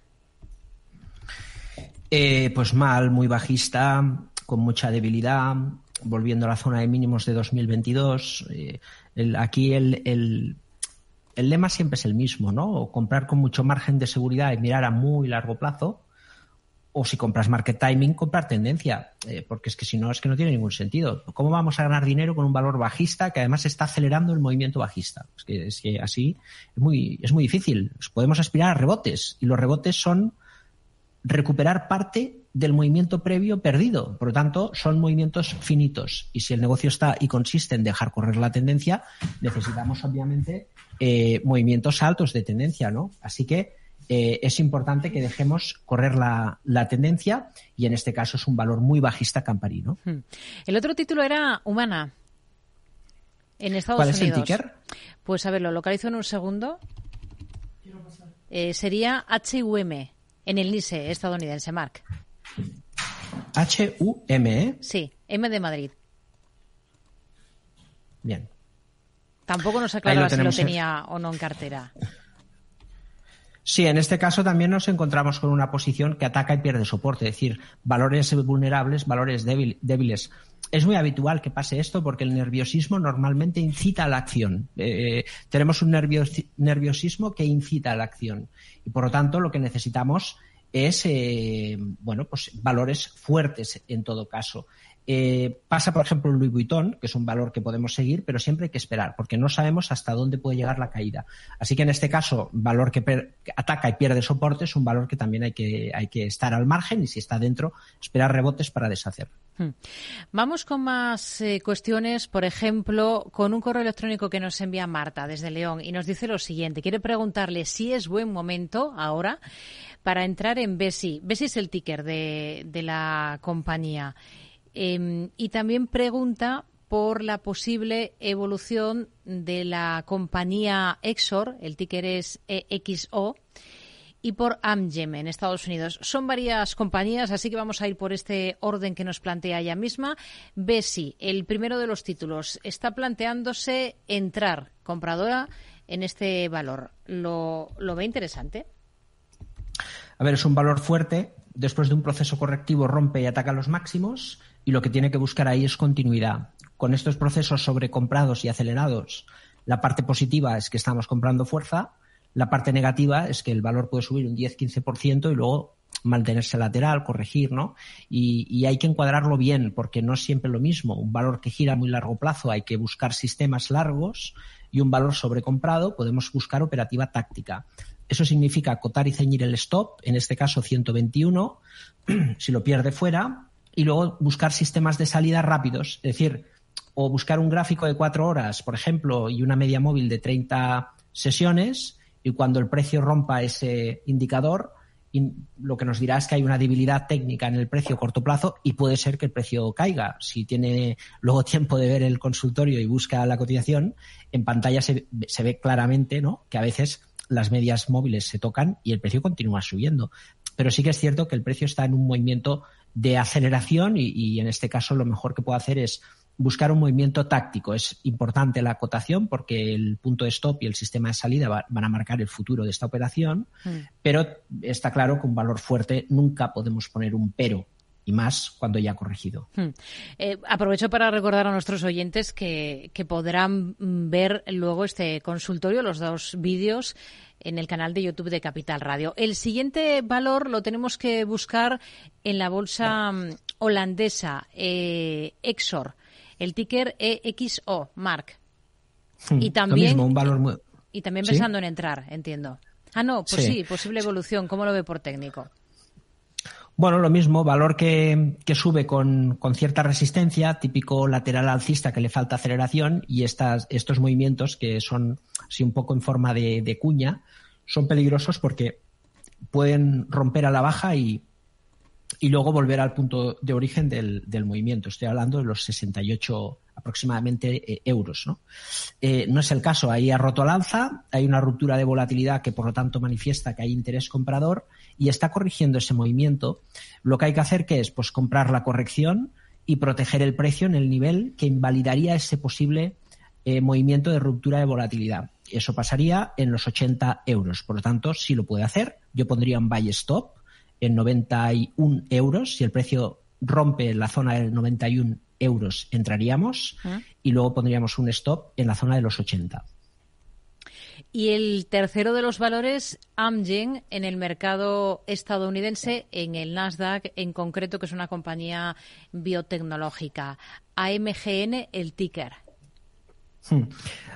Eh, pues mal, muy bajista, con mucha debilidad, volviendo a la zona de mínimos de 2022. Eh, aquí el, el, el, lema siempre es el mismo, ¿no? Comprar con mucho margen de seguridad y mirar a muy largo plazo o si compras market timing, comprar tendencia, eh, porque es que si no, es que no tiene ningún sentido. ¿Cómo vamos a ganar dinero con un valor bajista que además está acelerando el movimiento bajista? Es que, es que así es muy, es muy difícil. Podemos aspirar a rebotes y los rebotes son recuperar parte del movimiento previo perdido. Por lo tanto, son movimientos finitos. Y si el negocio está y consiste en dejar correr la tendencia, necesitamos obviamente eh, movimientos altos de tendencia, ¿no? Así que eh, es importante que dejemos correr la, tendencia y en este caso es un valor muy bajista camparino. Hmm. El otro título era Humana. En Estados ¿Cuál es el ticker? Pues a ver, lo localizo en un segundo. Eh, sería HUM en el NISE estadounidense, Mark. HUM, ¿eh? Sí, M de Madrid. Bien. Tampoco nos aclaraba si lo tenía o no en cartera. Sí, en este caso también nos encontramos con una posición que ataca y pierde soporte, es decir, valores vulnerables, valores débiles. Es muy habitual que pase esto porque el nerviosismo normalmente incita a la acción. Eh, tenemos un nerviosismo que incita a la acción y por lo tanto lo que necesitamos es eh, bueno pues valores fuertes en todo caso. Eh, pasa, por ejemplo, Louis Vuitton, que es un valor que podemos seguir, pero siempre hay que esperar, porque no sabemos hasta dónde puede llegar la caída. Así que en este caso, valor que, ataca y pierde soporte es un valor que también hay que, hay que estar al margen y si está dentro, esperar rebotes para deshacer. Hmm. Vamos con más eh, cuestiones, por ejemplo, con un correo electrónico que nos envía Marta desde León y nos dice lo siguiente. Quiere preguntarle si es buen momento ahora para entrar en Besi. Besi es el ticker de, de la compañía. Em, y también pregunta por la posible evolución de la compañía Exor, el ticker es EXO, y por Amgem en Estados Unidos. Son varias compañías, así que vamos a ir por este orden que nos plantea ella misma. Besi, el primero de los títulos, está planteándose entrar compradora en este valor. ¿Lo, lo ve interesante? A ver, es un valor fuerte. Después de un proceso correctivo rompe y ataca los máximos y lo que tiene que buscar ahí es continuidad. Con estos procesos sobrecomprados y acelerados, la parte positiva es que estamos comprando fuerza, la parte negativa es que el valor puede subir un 10-15% y luego mantenerse lateral, corregir, ¿no? Y, hay que encuadrarlo bien, porque no es siempre lo mismo. Un valor que gira a muy largo plazo hay que buscar sistemas largos y un valor sobrecomprado podemos buscar operativa táctica. Eso significa acotar y ceñir el stop, en este caso 121, si lo pierde fuera, y luego buscar sistemas de salida rápidos, es decir, o buscar un gráfico de cuatro horas, por ejemplo, y una media móvil de 30 sesiones, y cuando el precio rompa ese indicador, lo que nos dirá es que hay una debilidad técnica en el precio a corto plazo y puede ser que el precio caiga. Si tiene luego tiempo de ver el consultorio y busca la cotización, en pantalla se, se ve claramente ¿no? que a veces las medias móviles se tocan y el precio continúa subiendo. Pero sí que es cierto que el precio está en un movimiento de aceleración y, y en este caso lo mejor que puedo hacer es buscar un movimiento táctico. Es importante la acotación porque el punto de stop y el sistema de salida van a marcar el futuro de esta operación, mm. pero está claro que un valor fuerte nunca podemos poner un pero y más cuando ya ha corregido. Mm. Eh, aprovecho para recordar a nuestros oyentes que, que, podrán ver luego este consultorio, los dos vídeos en el canal de YouTube de Capital Radio. El siguiente valor lo tenemos que buscar en la bolsa mm, holandesa, eh, Exor el ticker EXO, Mark. Hmm, y también, un valor y también pensando en entrar, entiendo. Ah, no, pues sí. posible evolución. ¿Cómo lo ve por técnico? Bueno, lo mismo, valor que, sube con, cierta resistencia, típico lateral alcista que le falta aceleración y estas, estos movimientos que son así un poco en forma de, cuña son peligrosos porque pueden romper a la baja y, y luego volver al punto de origen del, movimiento. Estoy hablando de los 68 aproximadamente eh, euros. ¿no? Eh, no es el caso. Ahí ha roto el alza, hay una ruptura de volatilidad que por lo tanto manifiesta que hay interés comprador y está corrigiendo ese movimiento. Lo que hay que hacer que es pues comprar la corrección y proteger el precio en el nivel que invalidaría ese posible eh, movimiento de ruptura de volatilidad. Eso pasaría en los 80 euros. Por lo tanto, si lo puede hacer. Yo pondría un buy stop en 91 euros. Si el precio rompe la zona de 91 euros, entraríamos ah. y luego pondríamos un stop en la zona de los 80. Y el tercero de los valores, Amgen, en el mercado estadounidense, en el Nasdaq en concreto, que es una compañía biotecnológica. AMGN, el ticker. Hmm.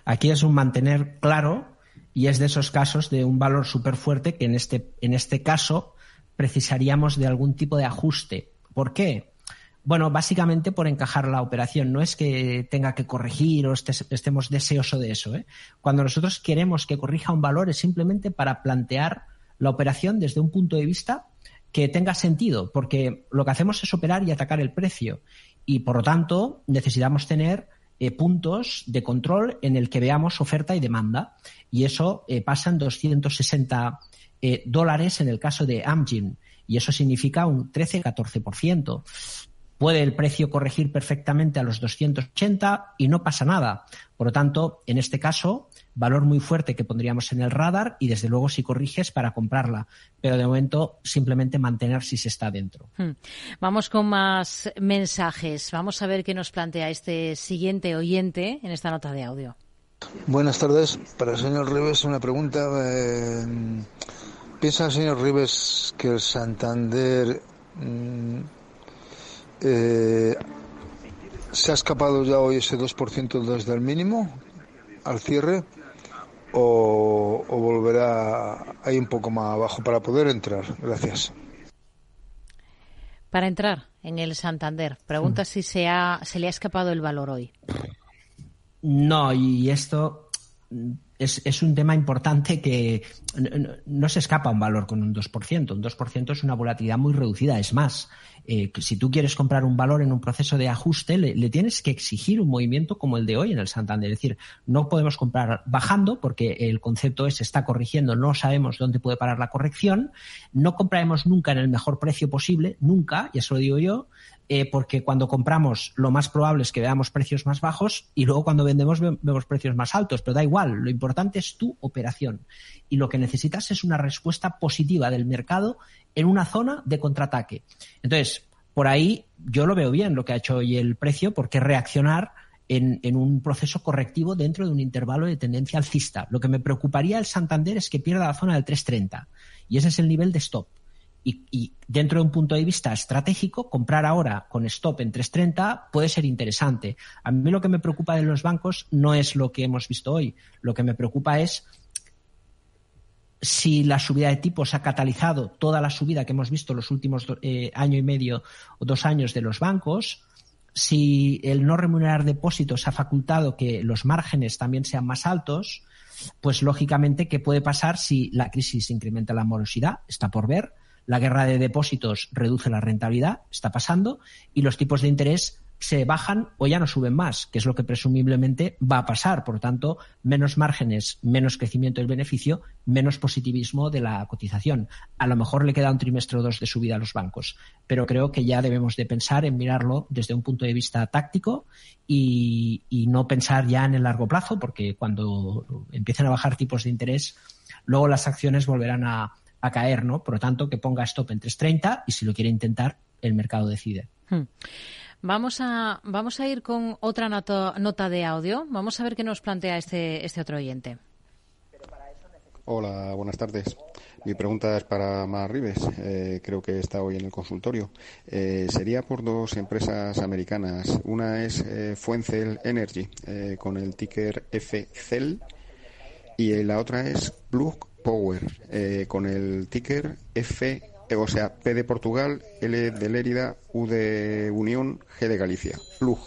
Aquí es un mantener claro y es de esos casos de un valor súper fuerte que en este, en este caso precisaríamos de algún tipo de ajuste. ¿Por qué? Bueno, básicamente por encajar la operación. No es que tenga que corregir o estemos deseosos de eso. ¿eh? Cuando nosotros queremos que corrija un valor es simplemente para plantear la operación desde un punto de vista que tenga sentido, porque lo que hacemos es operar y atacar el precio. Y por lo tanto, necesitamos tener eh, puntos de control en el que veamos oferta y demanda. Y eso eh, pasa en 260 eh, dólares en el caso de Amgen y eso significa un 13-14%. Puede el precio corregir perfectamente a los 280 y no pasa nada. Por lo tanto, en este caso, valor muy fuerte que pondríamos en el radar y desde luego si corriges para comprarla. Pero de momento simplemente mantener si se está dentro. Hmm. Vamos con más mensajes. Vamos a ver qué nos plantea este siguiente oyente en esta nota de audio. Buenas tardes. Para el señor Rives una pregunta. Eh, ¿Piensa el señor Rives que el Santander mm, eh, se ha escapado ya hoy ese 2% desde el mínimo al cierre o, volverá ahí un poco más abajo para poder entrar? Gracias. Para entrar en el Santander, pregunta mm. si se, ha, se le ha escapado el valor hoy. No, y esto es, un tema importante que no, se escapa un valor con un 2%. Un 2% es una volatilidad muy reducida. Es más, eh, si tú quieres comprar un valor en un proceso de ajuste, le, tienes que exigir un movimiento como el de hoy en el Santander. Es decir, no podemos comprar bajando porque el concepto es está corrigiendo, no sabemos dónde puede parar la corrección. No compraremos nunca en el mejor precio posible, nunca, y eso lo digo yo, eh, porque cuando compramos lo más probable es que veamos precios más bajos y luego cuando vendemos vemos precios más altos, pero da igual, lo importante es tu operación y lo que necesitas es una respuesta positiva del mercado en una zona de contraataque. Entonces, por ahí yo lo veo bien lo que ha hecho hoy el precio porque reaccionar en, en, un proceso correctivo dentro de un intervalo de tendencia alcista. Lo que me preocuparía el Santander es que pierda la zona del 330 y ese es el nivel de stop y, dentro de un punto de vista estratégico, comprar ahora con stop en 3.30 puede ser interesante. A mí lo que me preocupa de los bancos no es lo que hemos visto hoy. Lo que me preocupa es si la subida de tipos ha catalizado toda la subida que hemos visto los últimos eh, año y medio o dos años de los bancos, si el no remunerar depósitos ha facultado que los márgenes también sean más altos, pues lógicamente, ¿qué puede pasar si la crisis incrementa la morosidad? Está por ver la guerra de depósitos reduce la rentabilidad, está pasando, y los tipos de interés se bajan o ya no suben más, que es lo que presumiblemente va a pasar. Por tanto, menos márgenes, menos crecimiento del beneficio, menos positivismo de la cotización. A lo mejor le queda un trimestre o dos de subida a los bancos, pero creo que ya debemos de pensar en mirarlo desde un punto de vista táctico y, y no pensar ya en el largo plazo, porque cuando empiecen a bajar tipos de interés, luego las acciones volverán a, a caer, ¿no? Por lo tanto, que ponga stop en 3.30 y si lo quiere intentar, el mercado decide. Hmm. Vamos a, vamos a ir con otra nota de audio. Vamos a ver qué nos plantea este, este otro oyente. Hola, buenas tardes. Mi pregunta es para Mar Rives. Eh, creo que está hoy en el consultorio. Eh, sería por dos empresas americanas. Una es eh, Fuencel Energy, con el ticker FCEL, y la otra es Plug Power eh, con el ticker F, eh, o sea, P de Portugal, L de Lérida, U de Unión, G de Galicia. Plug.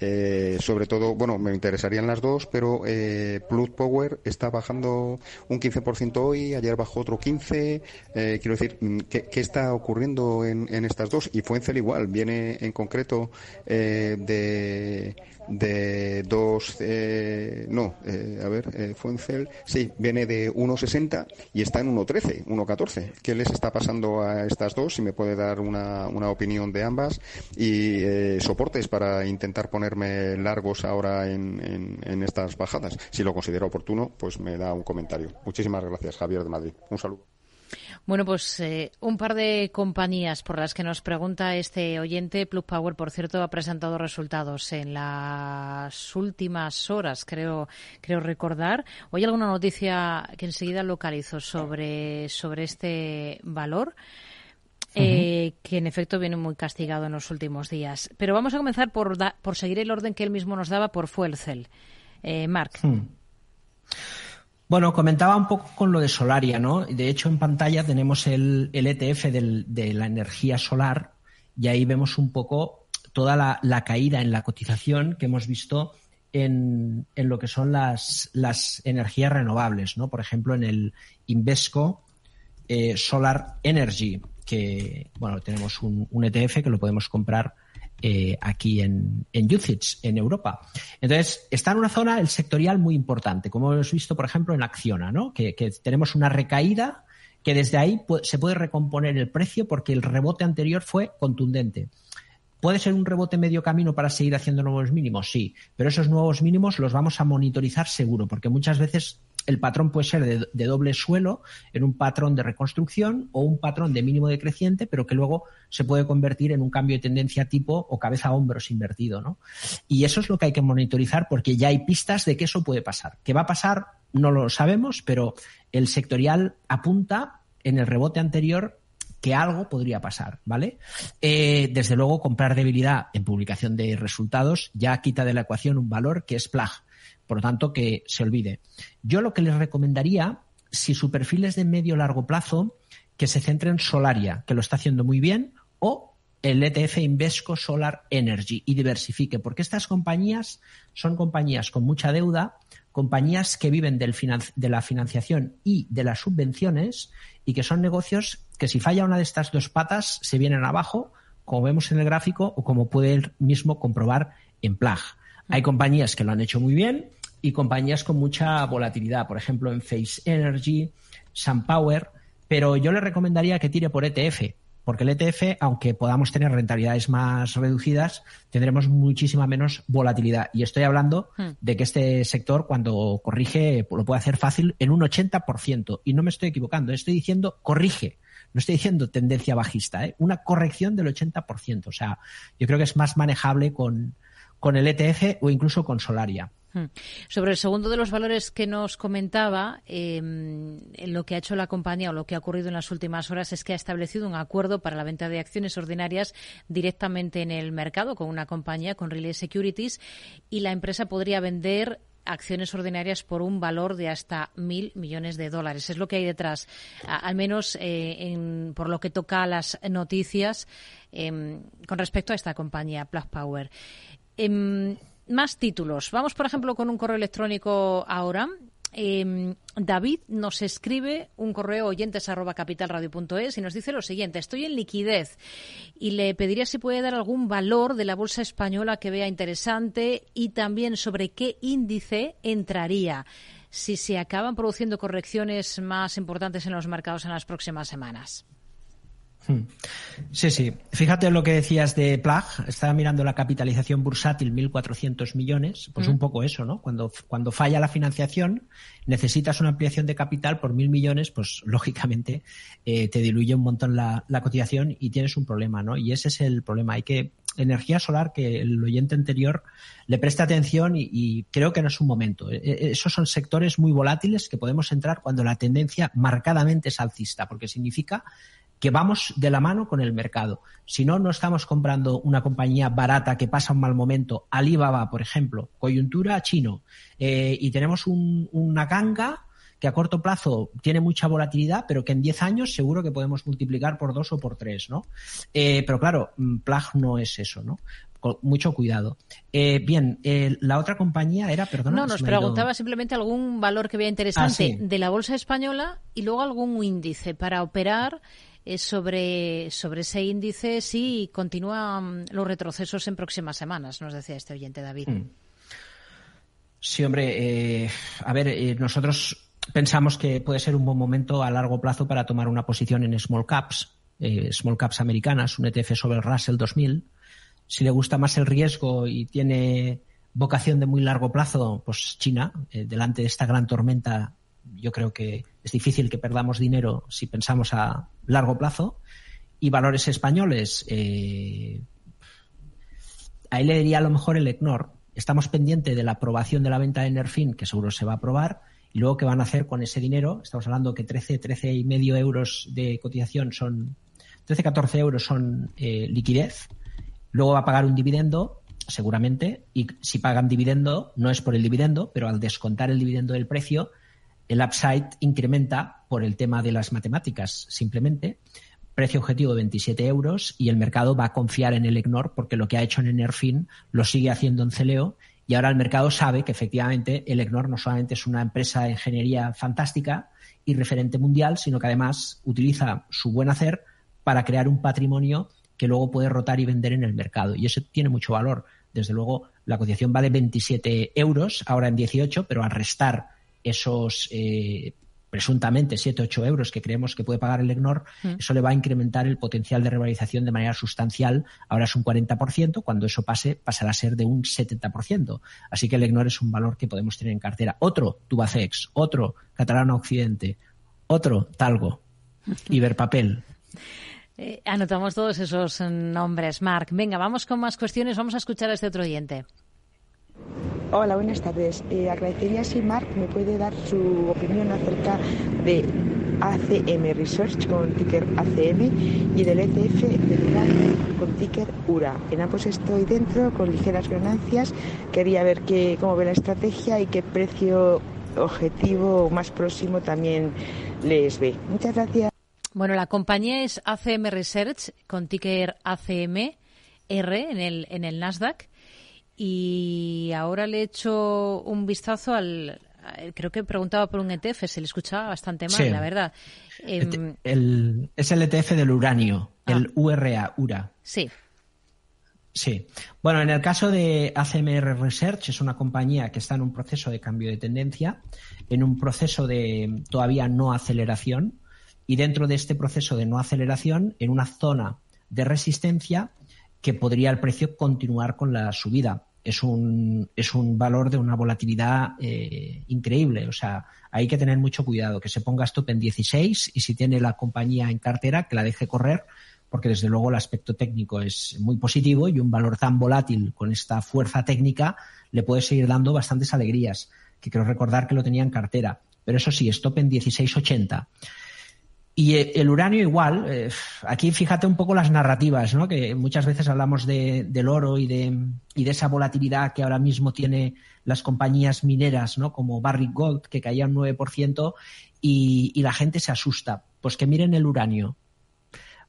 Eh, sobre todo, bueno, me interesarían las dos, pero eh, Power está bajando un 15% hoy, ayer bajó otro 15%. quiero decir, mm, ¿qué, está ocurriendo en, en, estas dos? Y Fuencel igual, viene en concreto de de dos, eh, no, eh, a ver, eh, sí, viene de 1,60 y está en 1,13, 1,14. ¿Qué les está pasando a estas dos? Si me puede dar una, una opinión de ambas y eh, soportes para intentar ponerme largos ahora en, en, en estas bajadas. Si lo considero oportuno, pues me da un comentario. Muchísimas gracias, Javier de Madrid. Un saludo. Bueno, pues eh, un par de compañías por las que nos pregunta este oyente. Plug Power, por cierto, ha presentado resultados en las últimas horas, creo, creo recordar. ¿Hoy alguna noticia que enseguida localizo sobre, sobre este valor? Eh, que en efecto viene muy castigado en los últimos días. Pero vamos a comenzar por, por seguir el orden que él mismo nos daba por Fuelcel. Eh, Marc. Hmm. Bueno, comentaba un poco con lo de Solaria, ¿no? De hecho, en pantalla tenemos el, ETF de la energía solar y ahí vemos un poco toda la, caída en la cotización que hemos visto en, lo que son las, energías renovables, ¿no? Por ejemplo, en el Invesco eh, Solar Energy, que, bueno, tenemos un ETF que lo podemos comprar eh, aquí en, en en Europa. Entonces, está en una zona, el sectorial, muy importante, como hemos visto, por ejemplo, en Acciona, ¿no? que, tenemos una recaída que desde ahí se puede recomponer el precio porque el rebote anterior fue contundente. ¿Puede ser un rebote medio camino para seguir haciendo nuevos mínimos? Sí, pero esos nuevos mínimos los vamos a monitorizar seguro, porque muchas veces el patrón puede ser de, doble suelo en un patrón de reconstrucción o un patrón de mínimo decreciente, pero que luego se puede convertir en un cambio de tendencia tipo o cabeza a hombros invertido, ¿no? Y eso es lo que hay que monitorizar porque ya hay pistas de que eso puede pasar. ¿Qué va a pasar? No lo sabemos, pero el sectorial apunta en el rebote anterior que algo podría pasar, ¿vale? Eh, desde luego, comprar debilidad en publicación de resultados ya quita de la ecuación un valor que es PLAG, por lo tanto, que se olvide. Yo lo que les recomendaría, si su perfil es de medio largo plazo, que se centre en Solaria, que lo está haciendo muy bien, o el ETF Invesco Solar Energy y diversifique, porque estas compañías son compañías con mucha deuda, compañías que viven del de la financiación y de las subvenciones y que son negocios que si falla una de estas dos patas se vienen abajo, como vemos en el gráfico o como puede él mismo comprobar en Plag. Hay compañías que lo han hecho muy bien y compañías con mucha volatilidad, por ejemplo en Face Energy, SunPower, pero yo le recomendaría que tire por ETF, porque el ETF, aunque podamos tener rentabilidades más reducidas, tendremos muchísima menos volatilidad. Y estoy hablando hmm. de que este sector, cuando corrige, lo puede hacer fácil en un 80%. Y no me estoy equivocando, estoy diciendo corrige. No estoy diciendo tendencia bajista, ¿eh? una corrección del 80%. O sea, yo creo que es más manejable con, con el ETF o incluso con Solaria. Hmm. Sobre el segundo de los valores que nos comentaba, em, lo que ha hecho la compañía o lo que ha ocurrido en las últimas horas es que ha establecido un acuerdo para la venta de acciones ordinarias directamente en el mercado con una compañía, con Relay Securities, y la empresa podría vender acciones ordinarias por un valor de hasta mil millones de dólares. Es lo que hay detrás, al menos eh, por lo que toca a las noticias em, con respecto a esta compañía, Plug Power. Em, más títulos. Vamos, por ejemplo, con un correo electrónico ahora. Em, David nos escribe un correo oyentes arroba capitalradio.es y nos dice lo siguiente. Estoy en liquidez y le pediría si puede dar algún valor de la bolsa española que vea interesante y también sobre qué índice entraría si se acaban produciendo correcciones más importantes en los mercados en las próximas semanas. Hmm. Sí, sí. Fíjate lo que decías de Plug. Estaba mirando la capitalización bursátil, 1.400 millones. Pues un poco eso, ¿no? Cuando, cuando falla la financiación, necesitas una ampliación de capital por 1.000 millones, pues lógicamente eh, te diluye un montón la, cotización y tienes un problema, ¿no? Y ese es el problema. Hay que energía solar que el oyente anterior le preste atención y, creo que no es un momento. E, e, esos son sectores muy volátiles que podemos entrar cuando la tendencia marcadamente es alcista, porque significa que vamos de la mano con el mercado. Si no, no estamos comprando una compañía barata que pasa un mal momento, Alibaba, por ejemplo, coyuntura chino, eh, y tenemos una ganga que a corto plazo tiene mucha volatilidad, pero que en 10 años seguro que podemos multiplicar por dos o por tres, ¿no? Eh, pero claro, mm, Plug no es eso, ¿no? Con mucho cuidado. Eh, bien, la otra compañía era, perdona. No, nos preguntaba simplemente algún valor que vea interesante ah, de la bolsa española y luego algún índice para operar sobre, sobre ese índice si continúan los retrocesos en próximas semanas, nos decía este oyente David. Mm. Sí, hombre, eh, a ver, eh, nosotros pensamos que puede ser un buen momento a largo plazo para tomar una posición en small caps, eh, small caps americanas, un ETF sobre el Russell 2000. Si le gusta más el riesgo y tiene vocación de muy largo plazo, pues China, delante de esta gran tormenta, yo creo que es difícil que perdamos dinero si pensamos a largo plazo. Y valores españoles, eh, ahí le diría a lo mejor el ECNOR. Estamos pendientes de la aprobación de la venta de Nerfin, que seguro se va a aprobar, y luego qué van a hacer con ese dinero. Estamos hablando que 13, 13 y medio euros de cotización son, 13, 14 euros son eh, liquidez. Luego va a pagar un dividendo, seguramente, y si pagan dividendo, no es por el dividendo, pero al descontar el dividendo del precio, el upside incrementa por el tema de las matemáticas, simplemente. Precio objetivo de 27 euros y el mercado va a confiar en el EGNOR porque lo que ha hecho en Enerfin lo sigue haciendo en Celeo y ahora el mercado sabe que efectivamente el EGNOR no solamente es una empresa de ingeniería fantástica y referente mundial, sino que además utiliza su buen hacer para crear un patrimonio que luego puede rotar y vender en el mercado. Y eso tiene mucho valor. Desde luego, la cotización vale 27 euros, ahora en 18, pero al restar esos eh, presuntamente 7, 8 euros que creemos que puede pagar el EGNOR, mm. eso le va a incrementar el potencial de revalorización de manera sustancial. Ahora es un 40%, cuando eso pase pasará a ser de un 70%. Así que el EGNOR es un valor que podemos tener en cartera. Otro, Tubacex, otro, Catalana Occidente, otro, Talgo, Iberpapel. Eh, anotamos todos esos nombres, Marc. Venga, vamos con más cuestiones. Vamos a escuchar a este otro oyente. Hola, buenas tardes. Eh, agradecería si Mark me puede dar su opinión acerca de ACM Research con ticker ACM y del ETF de con ticker URA. En ambos estoy dentro con ligeras ganancias. Quería ver qué, cómo ve la estrategia y qué precio objetivo más próximo también les ve. Muchas gracias. Bueno, la compañía es ACM Research con ticker ACM R en el, en el Nasdaq y ahora le he hecho un vistazo al, creo que preguntaba por un ETF, se le escuchaba bastante mal, la verdad. Em, el, es el ETF del uranio, el URA, URA. Sí. Sí. Bueno, en el caso de ACMR Research, es una compañía que está en un proceso de cambio de tendencia, en un proceso de todavía no aceleración, y dentro de este proceso de no aceleración, en una zona de resistencia que podría el precio continuar con la subida. Es un, es un valor de una volatilidad eh, increíble. O sea, hay que tener mucho cuidado, que se ponga stop en 16 y si tiene la compañía en cartera, que la deje correr, porque desde luego el aspecto técnico es muy positivo y un valor tan volátil con esta fuerza técnica le puede seguir dando bastantes alegrías, que quiero recordar que lo tenía en cartera. Pero eso sí, stop en 16.80. Y eh, el uranio igual, eh, aquí fíjate un poco las narrativas, ¿no? que muchas veces hablamos de, del oro y de, y de esa volatilidad que ahora mismo tiene las compañías mineras, ¿no? como Barrick Gold, que caía un 9%, y, y la gente se asusta. Pues que miren el uranio.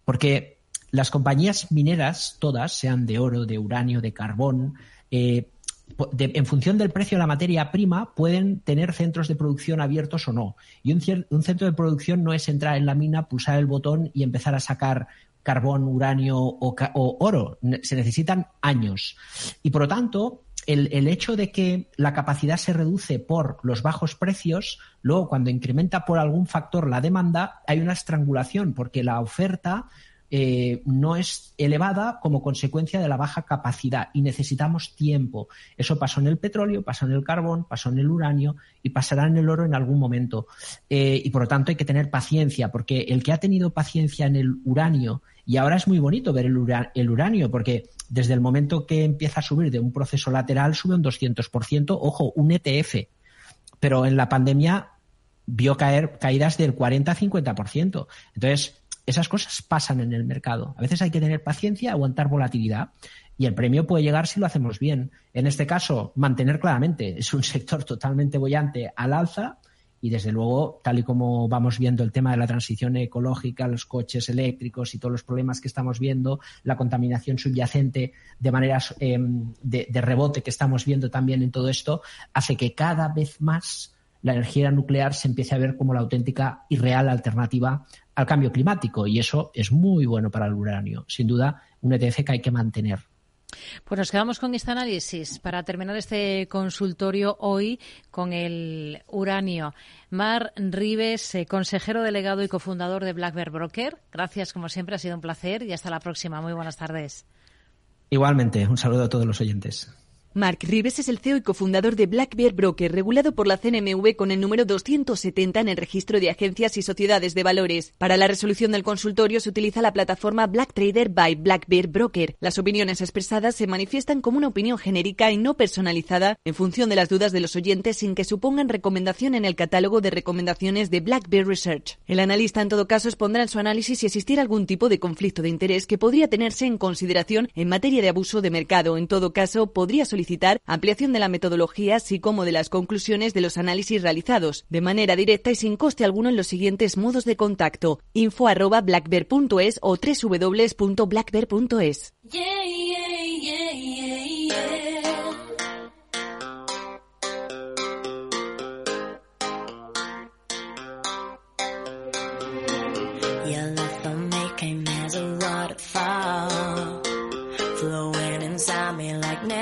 Porque las compañías mineras, todas, sean de oro, de uranio, de carbón, eh, en función del precio de la materia prima, pueden tener centros de producción abiertos o no. Y un, centro de producción no es entrar en la mina, pulsar el botón y empezar a sacar carbón, uranio o, oro. Se necesitan años. Y por lo tanto, el, hecho de que la capacidad se reduce por los bajos precios, luego cuando incrementa por algún factor la demanda, hay una estrangulación, porque la oferta eh, no es elevada como consecuencia de la baja capacidad y necesitamos tiempo. Eso pasó en el petróleo, pasó en el carbón, pasó en el uranio y pasará en el oro en algún momento. Eh, y por lo tanto hay que tener paciencia, porque el que ha tenido paciencia en el uranio, y ahora es muy bonito ver el, el uranio, porque desde el momento que empieza a subir de un proceso lateral sube un 200%, ojo, un ETF. Pero en la pandemia vio caer caídas del 40-50%. Entonces, esas cosas pasan en el mercado. A veces hay que tener paciencia, aguantar volatilidad y el premio puede llegar si lo hacemos bien. En este caso, mantener claramente, es un sector totalmente bollante al alza y desde luego, tal y como vamos viendo el tema de la transición ecológica, los coches eléctricos y todos los problemas que estamos viendo, la contaminación subyacente de maneras em, de, de rebote que estamos viendo también en todo esto, hace que cada vez más la energía nuclear se empiece a ver como la auténtica y real alternativa al cambio climático y eso es muy bueno para el uranio. Sin duda, un ETF que hay que mantener. Pues nos quedamos con este análisis para terminar este consultorio hoy con el uranio. Mar Rives, eh, consejero delegado y cofundador de Black Bear Broker. Gracias, como siempre, ha sido un placer y hasta la próxima. Muy buenas tardes. Igualmente, un saludo a todos los oyentes. Mark Rives es el CEO y cofundador de Black Bear Broker, regulado por la CNMV con el número 270 en el registro de agencias y sociedades de valores. Para la resolución del consultorio se utiliza la plataforma Black Trader by Black Bear Broker. Las opiniones expresadas se manifiestan como una opinión genérica y no personalizada en función de las dudas de los oyentes sin que supongan recomendación en el catálogo de recomendaciones de Black Bear Research. El analista en todo caso expondrá en su análisis si existiera algún tipo de conflicto de interés que podría tenerse en consideración en materia de abuso de mercado. En todo caso, podría solicitar ampliación de la metodología, así como de las conclusiones de los análisis realizados, de manera directa y sin coste alguno en los siguientes modos de contacto: info arroba blackbear.es o www.blackbear.es.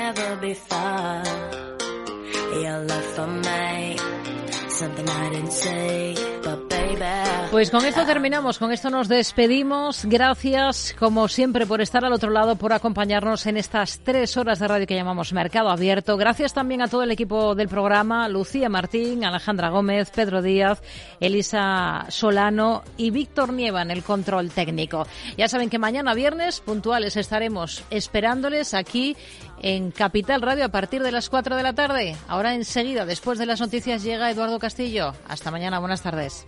never before. Your love for me, something I didn't say. Pues con esto terminamos, con esto nos despedimos. Gracias, como siempre, por estar al otro lado, por acompañarnos en estas tres horas de radio que llamamos Mercado Abierto. Gracias también a todo el equipo del programa, Lucía Martín, Alejandra Gómez, Pedro Díaz, Elisa Solano y Víctor Nieva en el control técnico. Ya saben que mañana viernes, puntuales, estaremos esperándoles aquí en Capital Radio a partir de las 4 de la tarde. Ahora enseguida, después de las noticias, llega Eduardo Castillo. Hasta mañana, buenas tardes.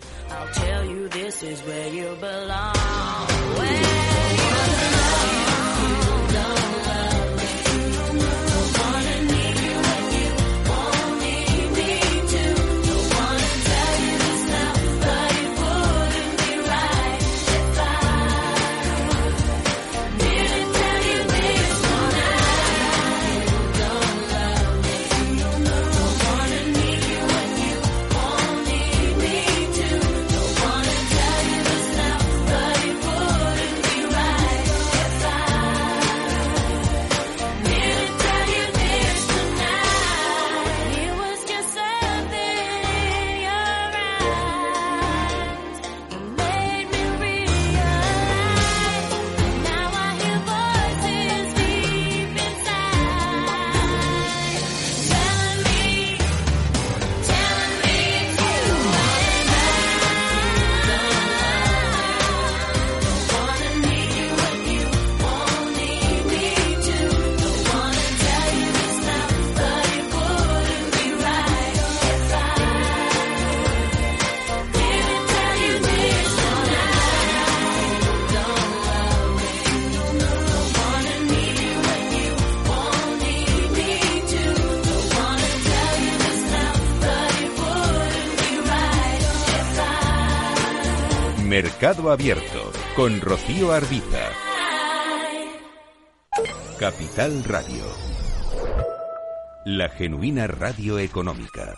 Mercado Abierto con Rocío Arbiza. Capital Radio. La genuina radio económica.